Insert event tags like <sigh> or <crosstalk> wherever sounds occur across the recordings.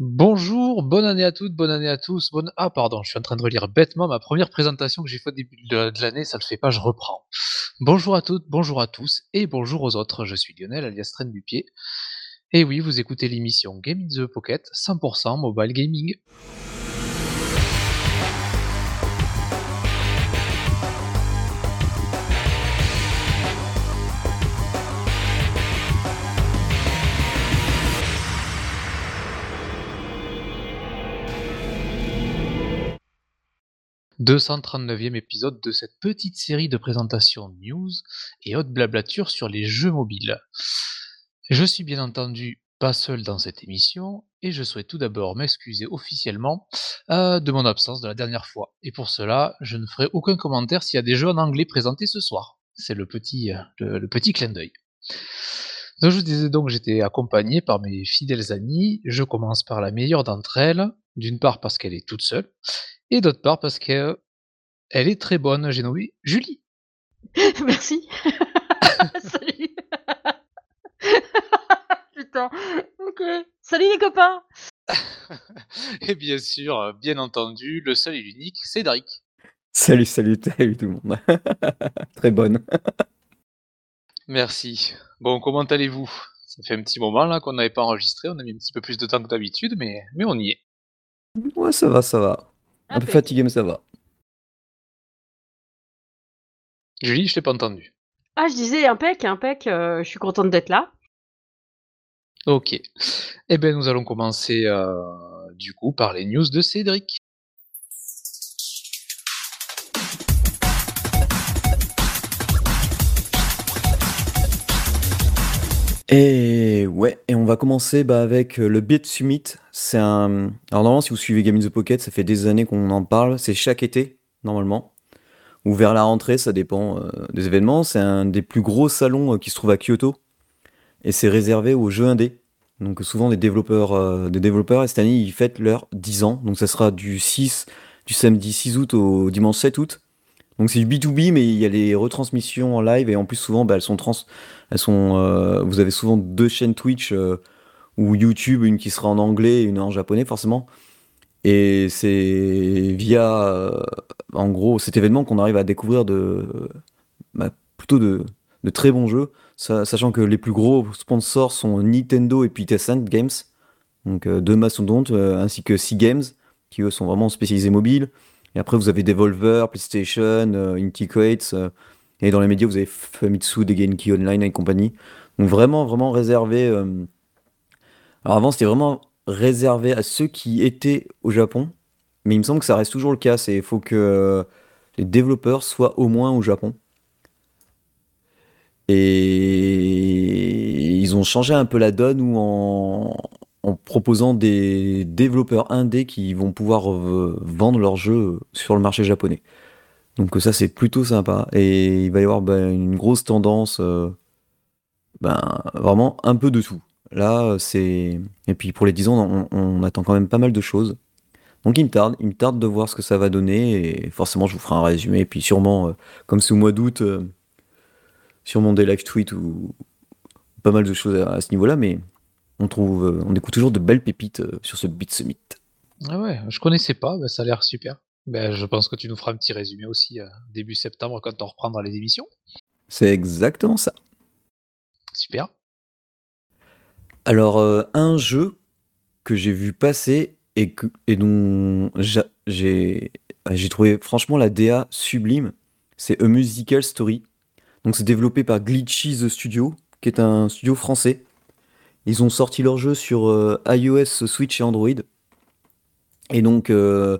Bonjour, bonne année à toutes, bonne année à tous, bonne ah pardon, je suis en train de relire bêtement ma première présentation que j'ai faite au début de l'année, ça le fait pas, je reprends. Bonjour à toutes, bonjour à tous et bonjour aux autres, je suis Lionel alias Traîne du Pied et oui, vous écoutez l'émission Game in the Pocket 100% mobile gaming. « 239e épisode de cette petite série de présentations news et autres blablatures sur les jeux mobiles. Je suis bien entendu pas seul dans cette émission et je souhaite tout d'abord m'excuser officiellement euh, de mon absence de la dernière fois. Et pour cela, je ne ferai aucun commentaire s'il y a des jeux en anglais présentés ce soir. C'est le petit, euh, le, petit clin d'œil. Je vous disais donc j'étais accompagné par mes fidèles amis. Je commence par la meilleure d'entre elles, d'une part parce qu'elle est toute seule, et d'autre part parce qu'elle est très bonne. J'ai nommé Julie. <laughs> Merci. <laughs> Salut. <laughs> Putain. OK. Salut les copains. Et bien sûr, euh, bien entendu, le seul et l'unique, Cédric. Salut, salut, salut tout le monde. Très bonne. Merci. Bon, comment allez-vous? Ça fait un petit moment là qu'on n'avait pas enregistré, on a mis un petit peu plus de temps que d'habitude, mais, mais on y est. Ouais, ça va, ça va. Un peu fatigué, mais ça va. Julie, je t'ai pas entendu. Ah, je disais impec, impec, euh, je suis contente d'être là. Ok. Eh bien, nous allons commencer euh, du coup par les news de Cédric. Et ouais, et on va commencer bah, avec euh, le Beat Summit. C'est un. Alors normalement, si vous suivez Game in the Pocket, ça fait des années qu'on en parle. C'est chaque été, normalement. Ou vers la rentrée, ça dépend euh, des événements. C'est un des plus gros salons euh, qui se trouve à Kyoto. Et c'est réservé aux jeux indés. Donc souvent des développeurs, des développeurs, et cette année, ils fêtent leurs 10 ans. Donc ça sera du 6, du samedi 6 août au dimanche 7 août. Donc c'est du B2B, mais il y a les retransmissions en live, et en plus souvent, bah, elles sont trans... Elles sont, euh, vous avez souvent deux chaînes Twitch euh, ou YouTube, une qui sera en anglais et une en japonais forcément. Et c'est via, euh, en gros, cet événement qu'on arrive à découvrir de, bah, plutôt de, très bons jeux, sa- sachant que les plus gros sponsors sont Nintendo et puis Tencent Games, donc deux mastodontes, ainsi que Sea Games, qui eux sont vraiment spécialisés mobiles. Et après vous avez Devolver, PlayStation, euh, Intiquates, euh, et dans les médias vous avez Famitsu, Degenki Online et compagnie. Donc vraiment, vraiment réservé. euh, Alors avant c'était vraiment réservé à ceux qui étaient au Japon, mais il me semble que ça reste toujours le cas. C'est il faut que les développeurs soient au moins au Japon. Et ils ont changé un peu la donne ou en, proposant des développeurs indés qui vont pouvoir euh, vendre leurs jeux sur le marché japonais. Donc ça c'est plutôt sympa. Et il va y avoir ben, une grosse tendance, euh, ben, vraiment un peu de tout. Là c'est... Et puis pour les 10 ans on, attend quand même pas mal de choses. Donc il me tarde, il me tarde de voir ce que ça va donner et forcément je vous ferai un résumé. Et puis sûrement, euh, comme c'est au mois d'août, euh, sûrement des live tweets ou pas mal de choses à, à ce niveau-là, mais on trouve, euh, on découvre toujours de belles pépites euh, sur ce Beat Summit. Ah ouais, je connaissais pas, bah, ça a l'air super. Ben, je pense que tu nous feras un petit résumé aussi euh, début septembre quand on reprendra les émissions. C'est exactement ça. Super. Alors, euh, un jeu que j'ai vu passer et, que, et dont j'a- j'ai j'ai trouvé franchement la DA sublime, c'est A Musical Story. Donc c'est développé par Glitchy The Studio, qui est un studio français. Ils ont sorti leur jeu sur euh, iOS, Switch et Android. Et donc euh,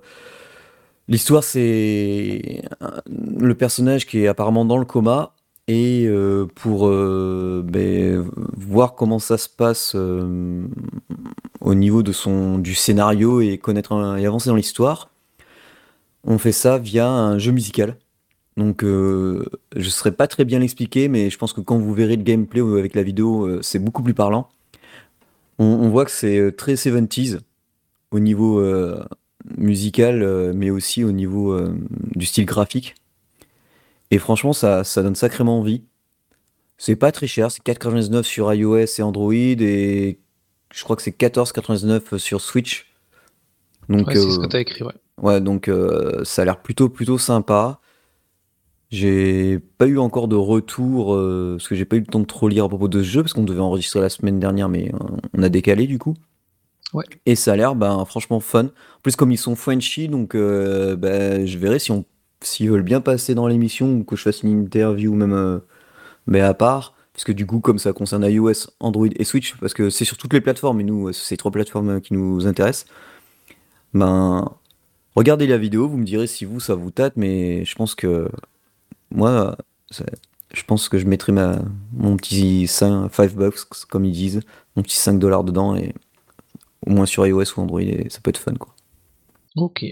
l'histoire c'est le personnage qui est apparemment dans le coma et euh, pour ben, voir comment ça se passe au niveau de son du scénario et connaître et avancer dans l'histoire, on fait ça via un jeu musical. Donc euh, je ne saurais pas très bien l'expliquer, mais je pense que quand vous verrez le gameplay euh, avec la vidéo, c'est beaucoup plus parlant. On, on voit que c'est euh, très 70s au niveau euh, musical, euh, mais aussi au niveau euh, du style graphique. Et franchement, ça, ça donne sacrément envie. C'est pas très cher, c'est 4,99 sur iOS et Android et je crois que c'est 14,99 sur Switch. Donc, Ouais, c'est ce que t'as écrit, ouais. ouais, donc ça a l'air plutôt plutôt sympa. J'ai pas eu encore de retour euh, parce que j'ai pas eu le temps de trop lire à propos de ce jeu parce qu'on devait enregistrer la semaine dernière, mais on a décalé du coup. Ouais. Et ça a l'air ben, franchement fun. En plus, comme ils sont Frenchy, donc euh, ben, je verrai si on s'ils veulent bien passer dans l'émission ou que je fasse une interview même euh, mais à part. Parce que du coup, comme ça concerne iOS, Android et Switch, parce que c'est sur toutes les plateformes, et nous, c'est ces trois plateformes qui nous intéressent, ben, regardez la vidéo, vous me direz si vous, ça vous tâte, mais je pense que moi, je pense que je mettrai ma, mon petit 5, bucks, comme ils disent, mon petit 5 dollars dedans, et au moins sur iOS ou Android, et ça peut être fun, quoi. Ok.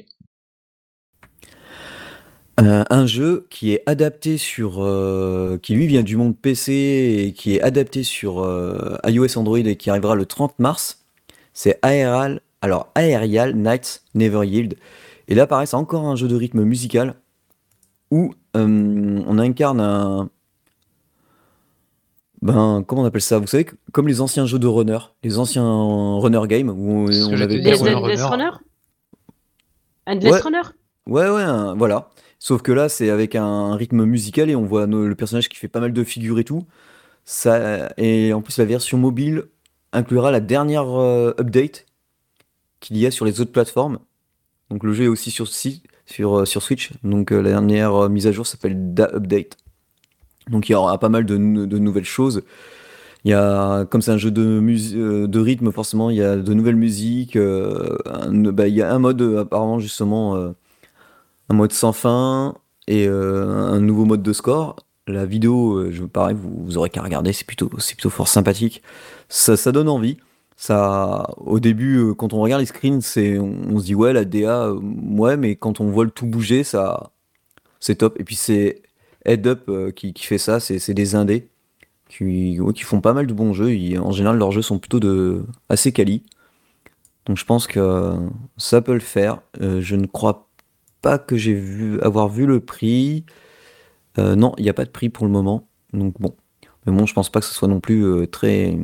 Euh, un jeu qui est adapté sur, euh, qui lui vient du monde PC et qui est adapté sur euh, iOS Android et qui arrivera le 30 mars, c'est Aerial, alors Aerial Nights Never Yield. Et là, pareil, c'est encore un jeu de rythme musical où euh, on incarne un, ben, comment on appelle ça? Vous savez, que- comme les anciens jeux de runner, les anciens runner games où on avait Endless Runner? Runner Endless Ouais. Runner? Ouais, ouais, un- voilà. Sauf que là, c'est avec un rythme musical et on voit le personnage qui fait pas mal de figures et tout. Ça, et en plus, la version mobile inclura la dernière euh, update qu'il y a sur les autres plateformes. Donc le jeu est aussi sur, si- sur, euh, sur Switch. Donc euh, la dernière euh, mise à jour s'appelle Da Update. Donc il y aura pas mal de, de nouvelles choses. Il y a, comme c'est un jeu de, de rythme, forcément, il y a de nouvelles musiques. bah, il y a un mode, apparemment, justement, un mode sans fin et un nouveau mode de score. La vidéo, je, pareil, vous, vous aurez qu'à regarder, c'est plutôt, plutôt fort sympathique. Ça, ça donne envie. Ça, au début, euh, quand on regarde les screens, on, se dit ouais, la DA, euh, ouais, mais quand on voit le tout bouger, ça, c'est top. Et puis c'est Head Up euh, qui, fait ça, c'est des indés qui, qui font pas mal de bons jeux. En général, leurs jeux sont plutôt de, assez quali. Donc je pense que ça peut le faire. Je ne crois pas que j'ai vu avoir vu le prix. Non, il n'y a pas de prix pour le moment. Donc bon. Mais bon, je pense pas que ce soit non plus très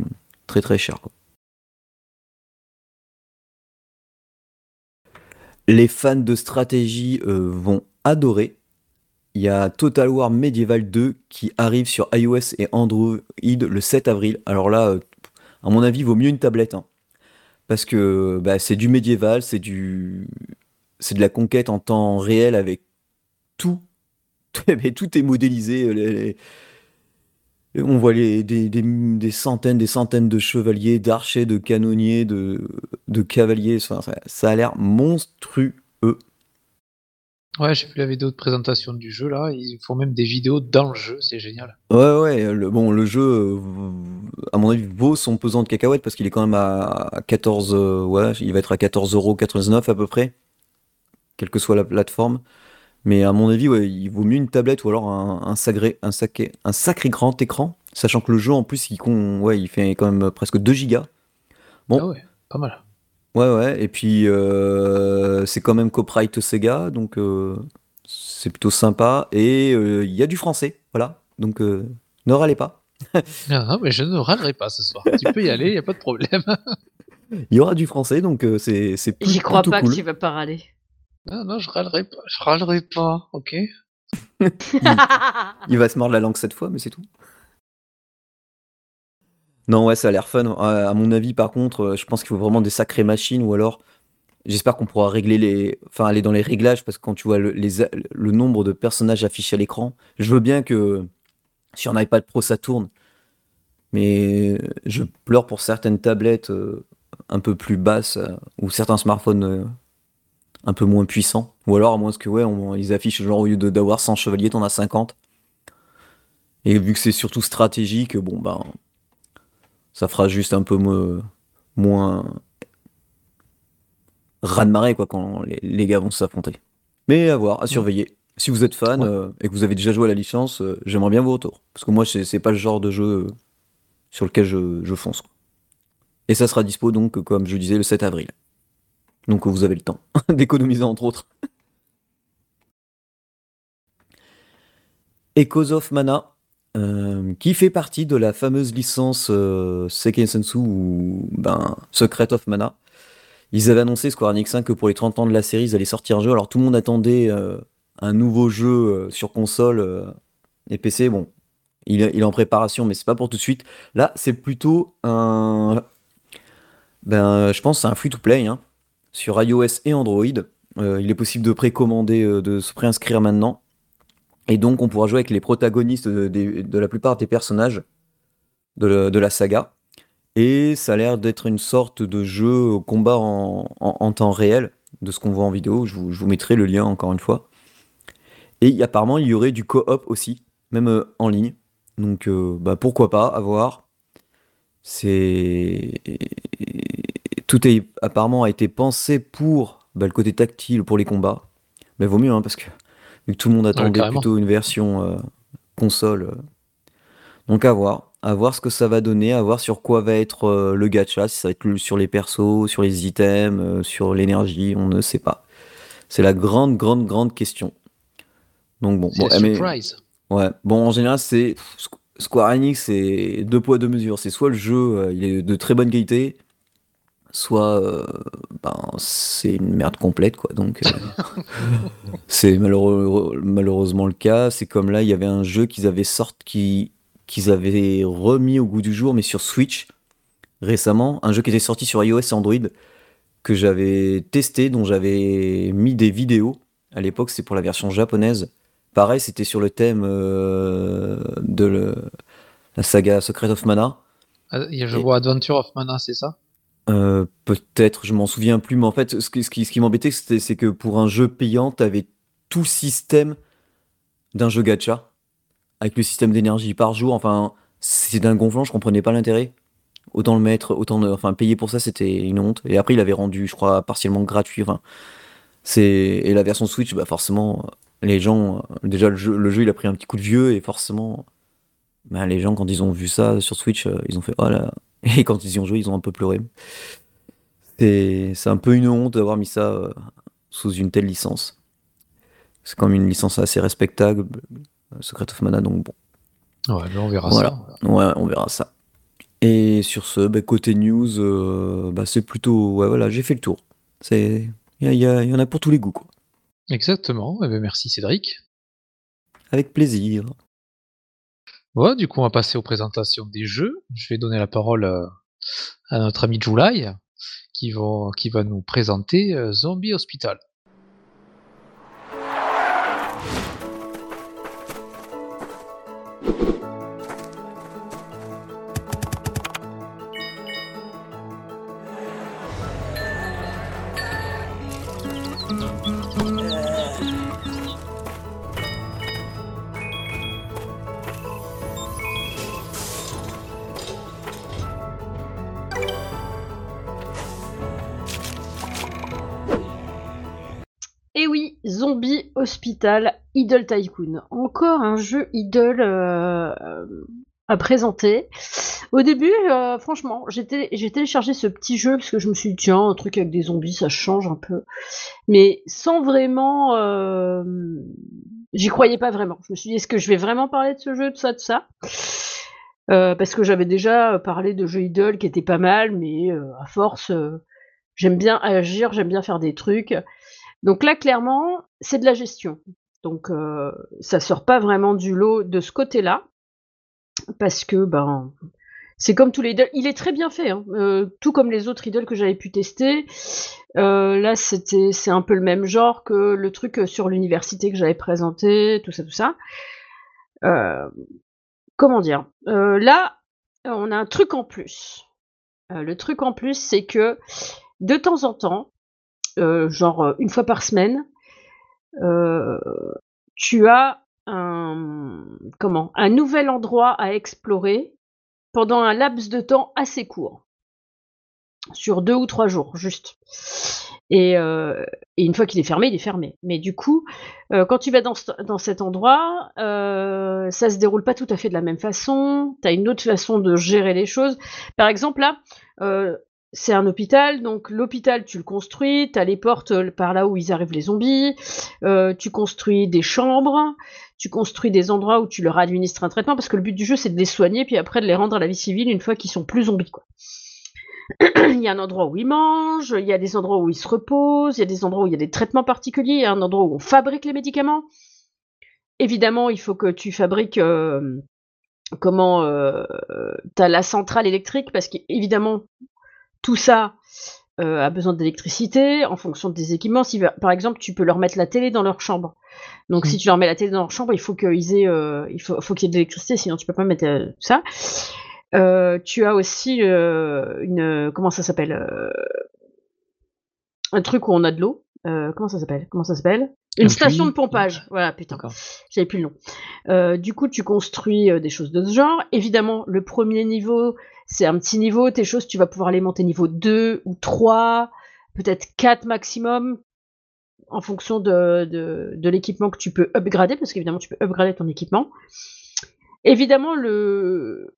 très très cher. Les fans de stratégie euh, vont adorer. Il y a Total War Medieval 2 qui arrive sur iOS et Android le 7 avril. Alors là, euh, à mon avis, vaut mieux une tablette. hein. Parce que bah, c'est du médiéval, c'est du... c'est de la conquête en temps réel avec tout. <laughs> Tout est modélisé. euh, On voit les, des, des- des centaines, des centaines de chevaliers, d'archers, de canonniers, de, de cavaliers. Enfin, ça, ça a l'air monstrueux. Ouais, j'ai vu la vidéo de présentation du jeu là. Ils font même des vidéos dans le jeu, c'est génial. Ouais, ouais, le, bon, le jeu, euh, à mon avis, vaut son pesant de cacahuètes parce qu'il est quand même à 14, euh, ouais, il va être à 14,99€ à peu près, quelle que soit la plateforme. Mais à mon avis, ouais, il vaut mieux une tablette ou alors un, un sacré, un, sacré, un sacré grand écran, sachant que le jeu en plus, il, con- ouais, il fait quand même presque 2 gigas. Bon. Ah ouais, pas mal. Ouais, ouais, et puis euh, c'est quand même copyright Sega, donc euh, c'est plutôt sympa. Et euh, il y a du français, voilà, donc euh, ne râlez pas. Non, non, mais je ne râlerai pas ce soir. tu peux y aller, il n'y a pas de problème. <laughs> Il y aura du français, donc euh, c'est plus- J'y crois pas cool. que tu vas pas râler. Non, non, je râlerai pas. Je râlerai pas, ok <laughs> Il va se mordre la langue cette fois, mais c'est tout. Non, ouais, ça a l'air fun. Euh, à mon avis, par contre, euh, je pense qu'il faut vraiment des sacrées machines, ou alors, j'espère qu'on pourra régler les, enfin, aller dans les réglages, parce que quand tu vois le, les a- le nombre de personnages affichés à l'écran, je veux bien que sur un iPad Pro ça tourne, mais je pleure pour certaines tablettes euh, un peu plus basses euh, ou certains smartphones euh, un peu moins puissants, ou alors à moins que ouais, on- ils affichent genre au lieu de- d'avoir 100 chevaliers, t'en as 50. Et vu que c'est surtout stratégique, bon ben ça fera juste un peu mo- moins raz-de-marée quoi quand les, les gars vont s'affronter. Mais à voir, à surveiller. Si vous êtes fan Ouais. euh, et que vous avez déjà joué à la licence, euh, j'aimerais bien vos retours. Parce que moi, c'est pas le genre de jeu euh, sur lequel je, je fonce. Et ça sera dispo donc, comme je disais, le 7 avril. Donc vous avez le temps <laughs> d'économiser entre autres. Echoes of Mana, euh, qui fait partie de la fameuse licence euh, Sensu ou ben, Secret of Mana. Ils avaient annoncé Square Enix 5 que pour les 30 ans de la série, ils allaient sortir un jeu. Alors tout le monde attendait euh, un nouveau jeu euh, sur console et PC. Bon, il, est- en préparation, mais c'est pas pour tout de suite. Là, c'est plutôt un. Ben, je pense c'est un free-to-play hein, sur iOS et Android. Euh, il est possible de précommander, euh, de se préinscrire maintenant. Et donc, on pourra jouer avec les protagonistes de, des- de la plupart des personnages de, la- saga. Et ça a l'air d'être une sorte de jeu au combat en, temps réel, de ce qu'on voit en vidéo. Je vous, mettrai le lien encore une fois. Et apparemment, il y aurait du co-op aussi, même euh, en ligne. Donc, euh, bah, pourquoi pas, à voir. C'est. Tout est, apparemment a été pensé pour bah, le côté tactile, pour les combats. Mais vaut mieux, hein, parce que vu que tout le monde attendait plutôt une version euh, console. euh. Donc à voir. À voir ce que ça va donner, à voir sur quoi va être euh, le gacha, si ça va être sur les persos, sur les items, sur l'énergie, on ne sait pas. C'est la grande, grande, grande question. Donc bon, mais-. Ouais, bon, en général, c'est Square Enix, c'est deux poids, deux mesures. C'est soit le jeu, il est de très bonne qualité, soit euh, ben, c'est une merde complète, quoi. Donc, euh, <laughs> c'est malheureux- malheureusement le cas. C'est comme là, il y avait un jeu qu'ils avaient sorti, qui- qu'ils avaient remis au goût du jour, mais sur Switch récemment. Un jeu qui était sorti sur iOS et Android, que j'avais testé, dont j'avais mis des vidéos. À l'époque, c'est pour la version japonaise. Pareil, c'était sur le thème euh, de le- la saga Secret of Mana. Ah, Je Et- vois Adventure of Mana, c'est ça? Euh, Peut-être, je m'en souviens plus, mais en fait, ce qui, m'embêtait, c'est que pour un jeu payant, tu avais tout système d'un jeu gacha, avec le système d'énergie par jour. Enfin, c'est d'un gonflant, je comprenais pas l'intérêt. Autant le mettre, autant le- enfin, payer pour ça, c'était une honte. Et après, il avait rendu, je crois, partiellement gratuit. Et la version Switch, bah forcément, les gens, déjà le jeu, le jeu, il a pris un petit coup de vieux et forcément, bah, les gens quand ils ont vu ça sur Switch, euh, ils ont fait oh là. Et quand ils y ont joué, ils ont un peu pleuré. C'est un peu une honte d'avoir mis ça euh, sous une telle licence. C'est comme une licence assez respectable, euh, Secret of Mana, donc bon. Ouais, mais on verra Voilà. ça. Ouais, on verra ça. Et sur ce, bah, côté news, euh, bah, c'est plutôt. Ouais, voilà, j'ai fait le tour. Il y, y en a pour tous les goûts, quoi. Exactement. Eh ben, merci Cédric. Avec plaisir. Bon, du coup, on va passer aux présentations des jeux. Je vais donner la parole euh, à notre ami July qui va, qui va nous présenter euh, Zombie Hospital. Zombie Hospital Idle Tycoon. Encore un jeu Idle euh, à présenter. Au début, euh, franchement, j'ai télé- j'ai téléchargé ce petit jeu parce que je me suis dit, tiens, un truc avec des zombies, ça change un peu. Mais sans vraiment. euh, J'y croyais pas vraiment. Je me suis dit, est-ce que je vais vraiment parler de ce jeu, de ça, de ça? Parce que j'avais déjà parlé de jeux Idle qui étaient pas mal, mais à force, j'aime bien agir, j'aime bien faire des trucs. Donc là, clairement, c'est de la gestion. Donc euh, ça sort pas vraiment du lot de ce côté-là, parce que ben c'est comme tous les idoles. Il est très bien fait, hein. Euh, tout comme les autres idoles que j'avais pu tester. Euh, là, c'était c'est un peu le même genre que le truc sur l'université que j'avais présenté, tout ça, tout ça. Euh, comment dire? Euh, Là, on a un truc en plus. Euh, le truc en plus, c'est que de temps en temps, euh, genre euh, une fois par semaine, euh, tu as un comment un nouvel endroit à explorer pendant un laps de temps assez court, sur deux ou trois jours juste. Et, et une fois qu'il est fermé, il est fermé. Mais du coup, quand tu vas dans, dans cet endroit, euh, ça se déroule pas tout à fait de la même façon. Tu as une autre façon de gérer les choses. Par exemple, là, c'est un hôpital, donc l'hôpital tu le construis, tu as les portes euh, par là où ils arrivent les zombies, euh, tu construis des chambres, tu construis des endroits où tu leur administres un traitement, parce que le but du jeu c'est de les soigner, puis après de les rendre à la vie civile une fois qu'ils sont plus zombies. Quoi. <clears throat> il y a un endroit où ils mangent, il y a des endroits où ils se reposent, il y a des endroits où il y a des traitements particuliers, il y a un endroit où on fabrique les médicaments. Évidemment, il faut que tu fabriques euh, comment euh, tu as la centrale électrique, parce qu'évidemment, tout ça euh, a besoin d'électricité en fonction des équipements. Si, par exemple, tu peux leur mettre la télé dans leur chambre. Donc, si mmh. tu leur mets la télé dans leur chambre, il faut qu'ils aient, euh, il faut, faut qu'il y ait de l'électricité, sinon tu peux pas mettre euh, ça. tu as aussi une, comment ça s'appelle, un truc où on a de l'eau. comment ça s'appelle? Comment ça s'appelle? Une station de pompage. Voilà, putain. J'avais plus le nom. du coup, tu construis des choses de ce genre. Évidemment, le premier niveau, c'est un petit niveau, tes choses, tu vas pouvoir les monter niveau 2 ou 3, peut-être 4 maximum, en fonction de, l'équipement que tu peux upgrader, parce qu'évidemment, tu peux upgrader ton équipement. Évidemment, le...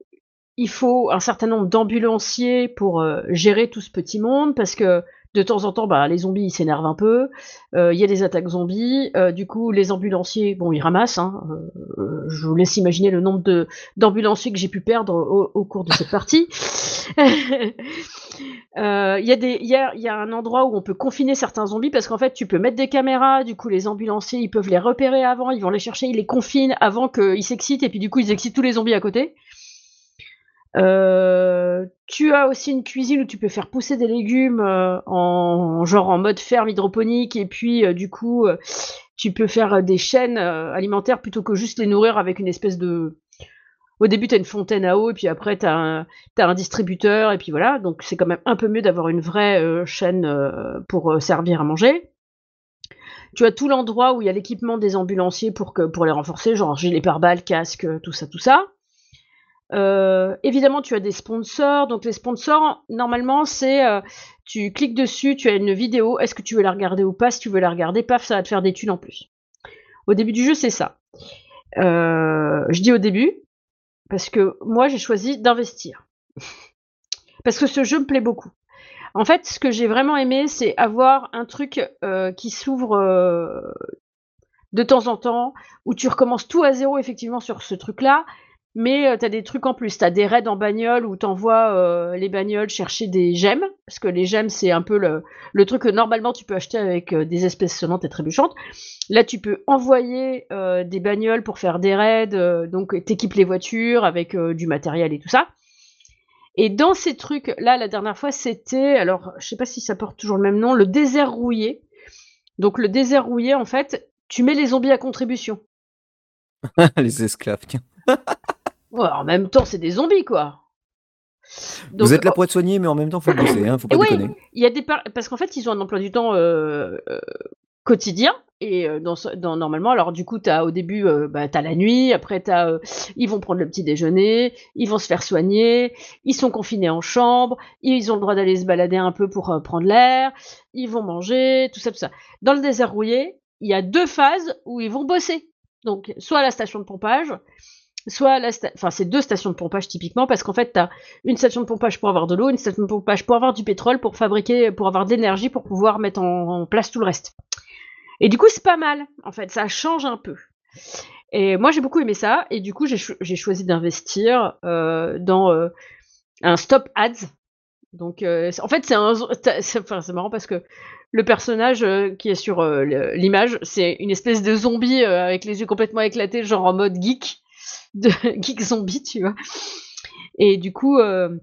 il faut un certain nombre d'ambulanciers pour euh, gérer tout ce petit monde, parce que de temps en temps, bah, les zombies s'énervent un peu. Euh, il y a des attaques zombies. Euh, du coup, les ambulanciers, bon, ils ramassent. Hein. Euh, je vous laisse imaginer le nombre d'ambulanciers que j'ai pu perdre au, cours de cette partie. <laughs> Il y, a y, a, y a un endroit où on peut confiner certains zombies parce qu'en fait, tu peux mettre des caméras. Du coup, les ambulanciers, ils peuvent les repérer avant. Ils vont les chercher, ils les confinent avant qu'ils s'excitent et puis du coup, ils excitent tous les zombies à côté. Euh, tu as aussi une cuisine où tu peux faire pousser des légumes euh, en genre en mode ferme hydroponique et puis euh, du coup tu peux faire des chaînes alimentaires plutôt que juste les nourrir avec une espèce de au début tu une fontaine à eau et puis après tu as, un distributeur et puis voilà. Donc c'est quand même un peu mieux d'avoir une vraie chaîne pour servir à manger. Tu as tout l'endroit où il y a l'équipement des ambulanciers pour que pour les renforcer genre gilet pare-balles casque tout ça tout ça euh, évidemment, tu as des sponsors. Donc, les sponsors, normalement, c'est euh, tu cliques dessus, tu as une vidéo. Est-ce que tu veux la regarder ou pas? Si tu veux la regarder, paf, ça va te faire des thunes en plus. Au début du jeu, c'est ça. Euh, je dis au début parce que moi, j'ai choisi d'investir. <laughs> parce que ce jeu me plaît beaucoup. En fait, ce que j'ai vraiment aimé, c'est avoir un truc qui s'ouvre de temps en temps, où tu recommences tout à zéro effectivement sur ce truc-là, mais euh, des trucs en plus. Tu as des raids en bagnole où tu envoies euh, les bagnoles chercher des gemmes, parce que les gemmes, c'est un peu le, le, truc que normalement tu peux acheter avec euh, des espèces sonnantes et trébuchantes. Là, tu peux envoyer des bagnoles pour faire des raids, donc t'équipes les voitures avec du matériel et tout ça. Et dans ces trucs, là, la dernière fois, c'était, alors, je sais pas si ça porte toujours le même nom, le désert rouillé. Donc, le désert rouillé, en fait, tu mets les zombies à contribution. <laughs> les esclaves, tiens. <laughs> en même temps, c'est des zombies, quoi. Vous êtes là pour être soigné, mais en même temps, faut bosser, hein, faut pas déconner. Il y a des parce qu'en fait, ils ont un emploi du temps euh, euh, quotidien et euh, dans, dans, normalement, alors du coup, as, au début, bah, tu as la nuit, après, as, ils vont prendre le petit déjeuner, ils vont se faire soigner, ils sont confinés en chambre, ils ont le droit d'aller se balader un peu pour prendre l'air, ils vont manger, tout ça, tout ça. Dans le désert rouillé, il y a deux phases où ils vont bosser. Donc, soit à la station de pompage, soit la enfin c'est deux stations de pompage typiquement parce qu'en fait tu une station de pompage pour avoir de l'eau, une station de pompage pour avoir du pétrole, pour fabriquer, pour avoir de l'énergie, pour pouvoir mettre en, place tout le reste. Et du coup c'est pas mal en fait, ça change un peu. Et moi j'ai beaucoup aimé ça et du coup j'ai choisi d'investir euh, dans euh, un stop ads. Donc euh, en fait c'est un, c'est marrant parce que le personnage qui est sur l'image, c'est une espèce de zombie avec les yeux complètement éclatés, genre en mode geek de <laughs> Geek Zombie, tu vois. Et du coup, euh,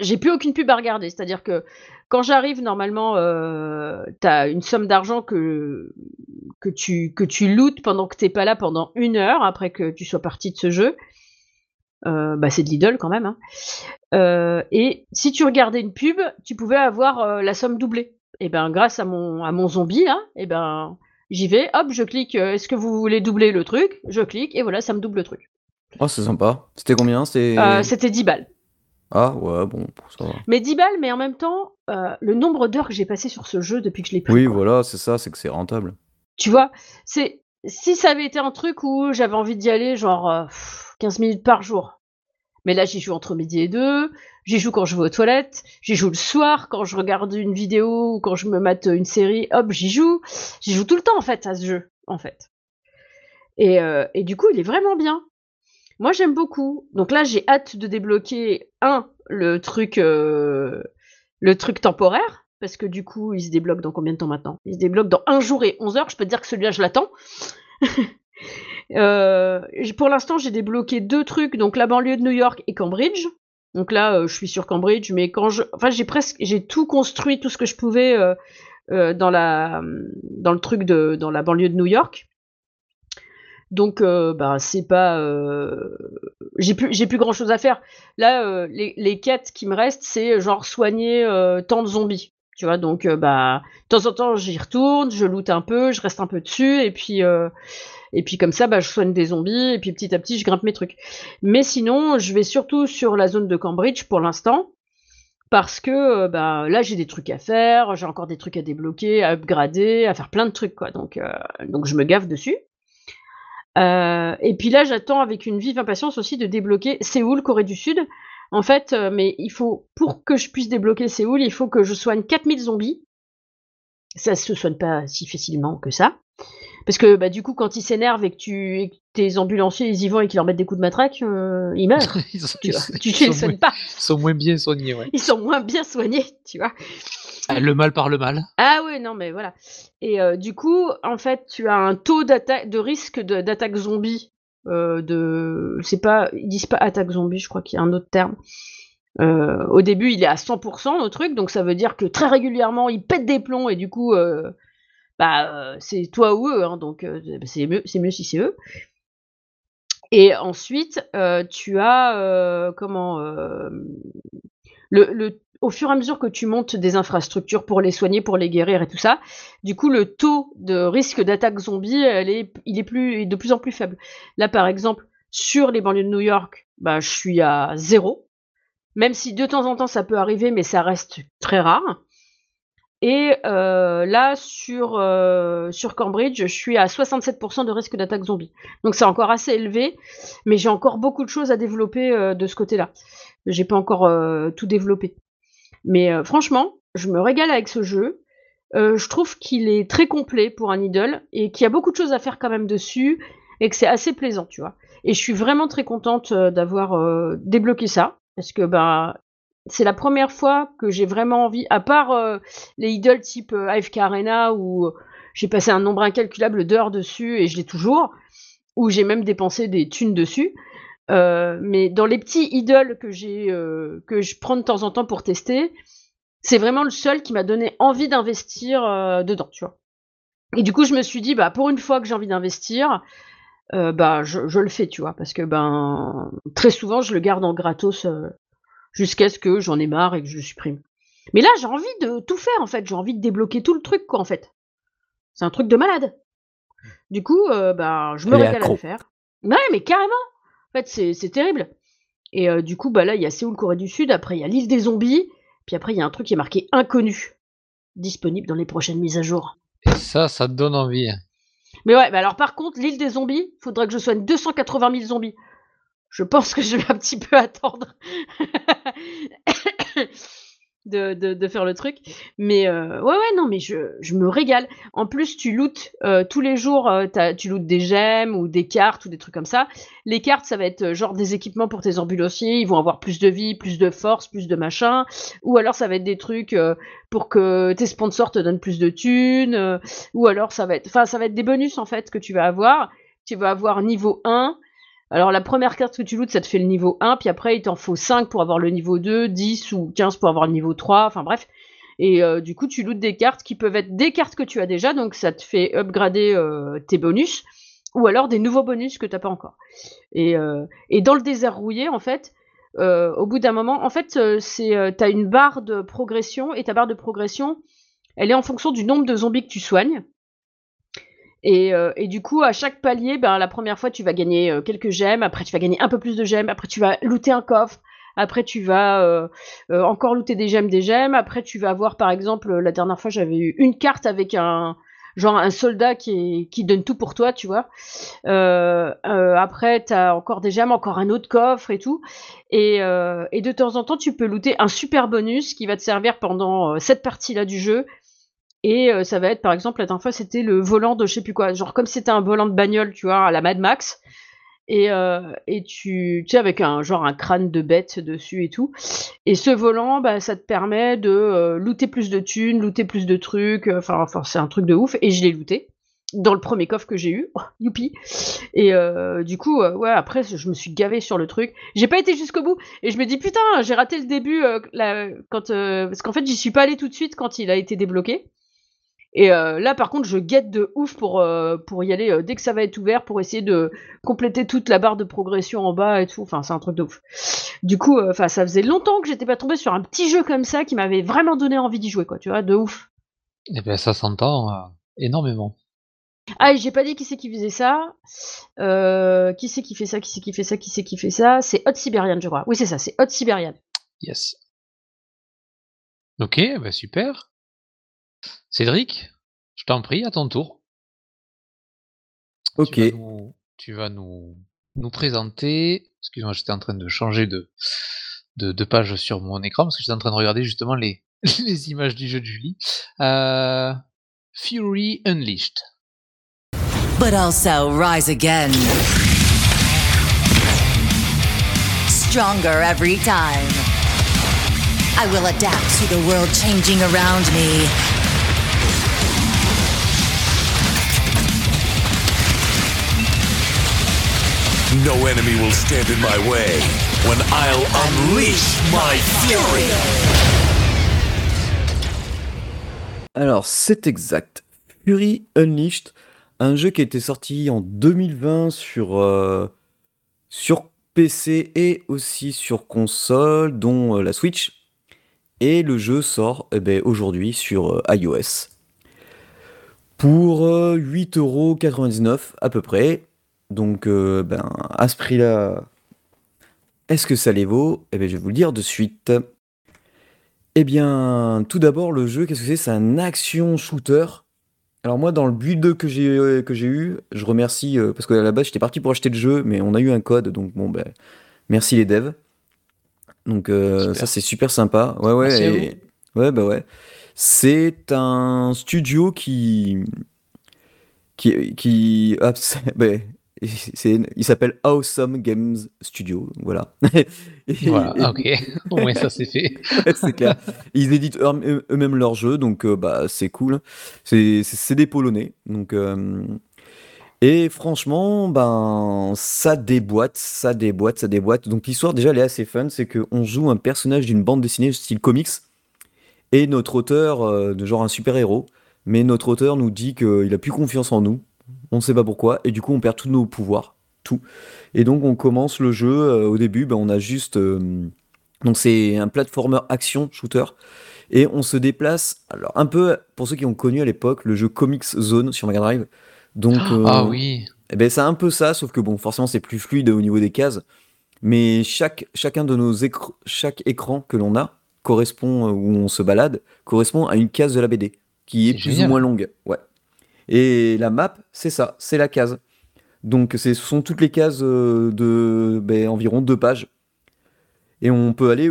j'ai plus aucune pub à regarder. C'est-à-dire que quand j'arrive, normalement, euh, tu as une somme d'argent que, que, tu, que tu lootes pendant que t'es pas là pendant une heure après que tu sois parti de ce jeu. Euh, bah c'est de Lidl quand même. Hein. et si tu regardais une pub, tu pouvais avoir la somme doublée. Et ben grâce à mon, à mon zombie, hein, et ben J'y vais, hop, je clique, euh, est-ce que vous voulez doubler le truc? Je clique, et voilà, ça me double le truc. Oh, c'est sympa. C'était combien? Euh, C'était 10 balles. Ah ouais, bon, ça va. Mais 10 balles, mais en même temps, euh, le nombre d'heures que j'ai passé sur ce jeu depuis que je l'ai pris. Oui, voilà, c'est ça, c'est que c'est rentable. Tu vois, c'est si ça avait été un truc où j'avais envie d'y aller, genre 15 minutes par jour, Mais là, j'y joue entre midi et deux. J'y joue quand je vais aux toilettes. J'y joue le soir quand je regarde une vidéo ou quand je me mate une série. Hop, j'y joue. J'y joue tout le temps en fait à ce jeu, en fait. Et, euh, et du coup, il est vraiment bien. Moi, j'aime beaucoup. Donc là, j'ai hâte de débloquer un le truc, euh, le truc temporaire parce que du coup, il se débloque dans combien de temps maintenant? Il se débloque dans un jour et 11 heures. Je peux te dire que celui-là, je l'attends. <laughs> Euh, pour l'instant, j'ai débloqué deux trucs, donc la banlieue de New York et Cambridge. Donc là, euh, je suis sur Cambridge, mais quand je, enfin, j'ai presque, j'ai tout construit, tout ce que je pouvais euh, dans la, dans le truc de, dans la banlieue de New York. Donc, bah, c'est pas, j'ai plus, j'ai plus grand chose à faire. Là, les, les, quêtes qui me restent, c'est genre soigner tant de zombies. Tu vois, donc bah de temps en temps j'y retourne, je loot un peu, je reste un peu dessus, et puis et puis comme ça, bah, je soigne des zombies, et puis petit à petit, je grimpe mes trucs. Mais sinon, je vais surtout sur la zone de Cambridge pour l'instant, parce que bah, là, j'ai des trucs à faire, j'ai encore des trucs à débloquer, à upgrader, à faire plein de trucs, quoi. Donc, donc je me gaffe dessus. et puis là, j'attends avec une vive impatience aussi de débloquer Séoul, Corée du Sud, en fait, euh, mais il faut, pour que je puisse débloquer Séoul, il faut que je soigne 4000 zombies. Ça se soigne pas si facilement que ça. Parce que bah, du coup, quand ils s'énervent et que, tu, tes ambulanciers ils y vont et qu'ils leur mettent des coups de matraque, euh, ils meurent. <laughs> ils tu, les soignes pas. Ils sont moins bien soignés, ouais. Ils sont moins bien soignés, tu vois. Ah, le mal par le mal. Ah ouais, non, mais voilà. Et euh, du coup, en fait, tu as un taux de risque d'attaque zombie euh, de c'est pas ils disent pas attaque zombie je crois qu'il y a un autre terme euh, au début il est à 100% au truc donc ça veut dire que très régulièrement il pète des plombs et du coup euh, bah c'est toi ou eux hein, donc c'est mieux mieux si c'est eux et ensuite tu as comment le, au fur et à mesure que tu montes des infrastructures pour les soigner, pour les guérir et tout ça, du coup, le taux de risque d'attaque zombie, est, il est, de plus en plus faible. Là, par exemple, sur les banlieues de New York, bah, je suis à zéro. Même si de temps en temps ça peut arriver, mais ça reste très rare. Et euh, là, sur, euh, sur Cambridge, je suis à 67% de risque d'attaque zombie. Donc c'est encore assez élevé, mais j'ai encore beaucoup de choses à développer euh, de ce côté-là. J'ai pas encore tout développé. Mais franchement, je me régale avec ce jeu. Je trouve qu'il est très complet pour un idol et qu'il y a beaucoup de choses à faire quand même dessus et que c'est assez plaisant, tu vois. Et je suis vraiment très contente d'avoir débloqué ça parce que bah c'est la première fois que j'ai vraiment envie, à part les idols type AFK Arena où j'ai passé un nombre incalculable d'heures dessus et je l'ai toujours, où j'ai même dépensé des thunes dessus. Euh, mais dans les petits idoles que j'ai euh, que je prends de temps en temps pour tester, c'est vraiment le seul qui m'a donné envie d'investir euh, dedans, tu vois. Et du coup, je me suis dit, bah pour une fois que j'ai envie d'investir, bah je, je, le fais, tu vois, parce que ben très souvent je le garde en gratos jusqu'à ce que j'en ai marre et que je le supprime. Mais là, j'ai envie de tout faire en fait, j'ai envie de débloquer tout le truc quoi en fait. C'est un truc de malade. Du coup, bah je me régale à le faire. Ouais, mais carrément. En fait, c'est terrible. Et euh, du coup, bah là, il y a Séoul, Corée du Sud. Après, il y a l'île des zombies. Puis après, il y a un truc qui est marqué inconnu. Disponible dans les prochaines mises à jour. Et ça, ça te donne envie. Mais ouais, mais alors par contre, l'île des zombies, il faudra que je soigne 280 000 zombies. Je pense que je vais un petit peu <laughs> attendre. de, faire le truc. Mais euh, ouais, ouais, non, mais je, me régale. En plus, tu lootes euh, tous les jours, euh, tu lootes des gemmes ou des cartes ou des trucs comme ça. Les cartes, ça va être genre des équipements pour tes ambulanciers. Ils vont avoir plus de vie, plus de force, plus de machin. Ou alors, ça va être des trucs pour que tes sponsors te donnent plus de thunes. ou alors, ça va être, ça va être des bonus en fait que tu vas avoir. Tu vas avoir niveau 1 alors la première carte que tu lootes, ça te fait le niveau 1, puis après il t'en faut 5 pour avoir le niveau 2, 10 ou 15 pour avoir le niveau 3, enfin bref. Et euh, du coup, tu lootes des cartes qui peuvent être des cartes que tu as déjà, donc ça te fait upgrader euh, tes bonus, ou alors des nouveaux bonus que tu n'as pas encore. Et, euh, et, dans le désert rouillé, en fait, au bout d'un moment, en fait, c'est as une barre de progression, et ta barre de progression, elle est en fonction du nombre de zombies que tu soignes. Euh, et, du coup, à chaque palier, ben, la première fois, tu vas gagner euh, quelques gemmes, après tu vas gagner un peu plus de gemmes, après tu vas looter un coffre, après tu vas euh, encore looter des gemmes, des gemmes, après tu vas avoir, par exemple, la dernière fois, j'avais eu une carte avec un, genre un soldat qui, qui donne tout pour toi, tu vois. Euh, euh, après, t'as encore des gemmes, encore un autre coffre et tout. Et, euh, et, de temps en temps, tu peux looter un super bonus qui va te servir pendant cette partie-là du jeu. Et ça va être, par exemple, la dernière fois, c'était le volant de je sais plus quoi. Genre comme c'était un volant de bagnole, tu vois, à la Mad Max. Et, euh, et tu, tu sais, avec un genre un crâne de bête dessus et tout. Et ce volant, bah, ça te permet de euh, looter plus de thunes, looter plus de trucs. Euh, enfin, enfin c'est un truc de ouf. Et je l'ai looté dans le premier coffre que j'ai eu. Oh, <laughs> youpi. Et euh, du coup, euh, ouais, après, je me suis gavé sur le truc. J'ai pas été jusqu'au bout. Et je me dis, putain, j'ai raté le début. La, quand, parce qu'en fait, j'y suis pas allé tout de suite quand il a été débloqué. Et euh, là, par contre, je guette de ouf pour, euh, pour y aller euh, dès que ça va être ouvert pour essayer de compléter toute la barre de progression en bas et tout. Enfin, c'est un truc de ouf. Du coup, enfin, ça faisait longtemps que j'étais pas tombé sur un petit jeu comme ça qui m'avait vraiment donné envie d'y jouer, quoi. Tu vois, de ouf. Et eh ben, ça s'entend énormément. Ah, j'ai pas dit qui c'est qui faisait ça. qui c'est qui fait ça Qui c'est qui fait ça Qui c'est qui fait ça C'est Hot Siberian, je crois. Oui, c'est ça, c'est Hot Siberian. Yes. Ok, bah super. Cédric, je t'en prie, à ton tour. Ok. Tu vas nous, nous, présenter. Excuse-moi, j'étais en train de changer de, de, page sur mon écran parce que j'étais en train de regarder justement les, <laughs> les images du jeu de Julie. Euh, Fury Unleashed. But also rise again. Stronger every time. I will adapt to the world changing around me. No enemy will stand in my way when I'll unleash my fury. Alors, c'est exact. Fury Unleashed, un jeu qui a été sorti en 2020 sur, euh, PC et aussi sur console, dont euh, la Switch. Et le jeu sort eh ben, aujourd'hui sur euh, iOS. Pour 8,99€ à peu près. Donc, euh, ben, à ce prix-là, est-ce que ça les vaut? Eh bien, je vais vous le dire de suite. Eh bien, tout d'abord, le jeu, qu'est-ce que c'est? C'est un action shooter. Alors moi, dans le build que j'ai euh, que j'ai eu, je remercie euh, parce qu'à la base, j'étais parti pour acheter le jeu, mais on a eu un code, donc bon, ben, merci les devs. Donc ça, c'est super sympa. Ouais, ouais, ouais, bah ouais. C'est un studio qui qui qui ah, <laughs> ben, il s'appelle Awesome Games Studio, voilà. <laughs> voilà, ok, <laughs> au moins ça c'est fait. c'est clair. Ils éditent eux-mêmes leurs jeux, donc euh, bah, c'est cool. C'est des Polonais, donc... Euh, et franchement, ben, ça déboîte, ça déboîte, ça déboîte. Donc l'histoire déjà elle est assez fun, c'est qu'on joue un personnage d'une bande dessinée style comics, et notre auteur, euh, de genre un super-héros, mais notre auteur nous dit qu'il a plus confiance en nous, on ne sait pas pourquoi, et du coup on perd tous nos pouvoirs, tout. Et donc on commence le jeu, euh, au début ben, on a juste... Euh, donc c'est un platformer action shooter, et on se déplace, alors un peu, pour ceux qui ont connu à l'époque, le jeu Comics Zone sur Mega Drive. Donc, ah euh, oui. Eh ben, c'est un peu ça, sauf que bon, forcément c'est plus fluide au niveau des cases, mais chaque, chacun de nos chaque écran que l'on a correspond, où on se balade, correspond à une case de la BD, qui est, plus ou moins longue. Ouais. Et la map, c'est ça, c'est la case. Donc ce sont toutes les cases euh, de ben, environ deux pages. Et on peut aller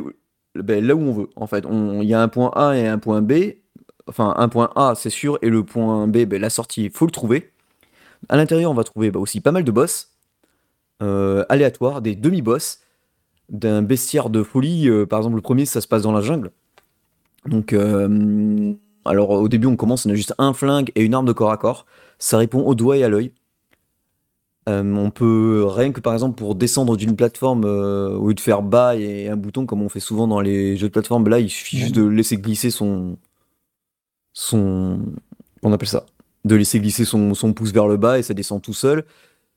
ben, là où on veut. En fait, il y a un point A et un point B. Enfin, un point A, c'est sûr, et le point B, ben, la sortie, il faut le trouver. À l'intérieur, on va trouver aussi pas mal de boss euh, aléatoires, des demi-boss, d'un bestiaire de folie. Euh, par exemple, le premier, ça se passe dans la jungle. Donc, alors au début on commence, on a juste un flingue et une arme de corps à corps. Ça répond au doigt et à l'œil. Euh, on peut, rien que par exemple pour descendre d'une plateforme, euh, au lieu de faire bas et un bouton comme on fait souvent dans les jeux de plateforme, là il suffit juste de laisser glisser son. son. on appelle ça De laisser glisser son, pouce vers le bas et ça descend tout seul.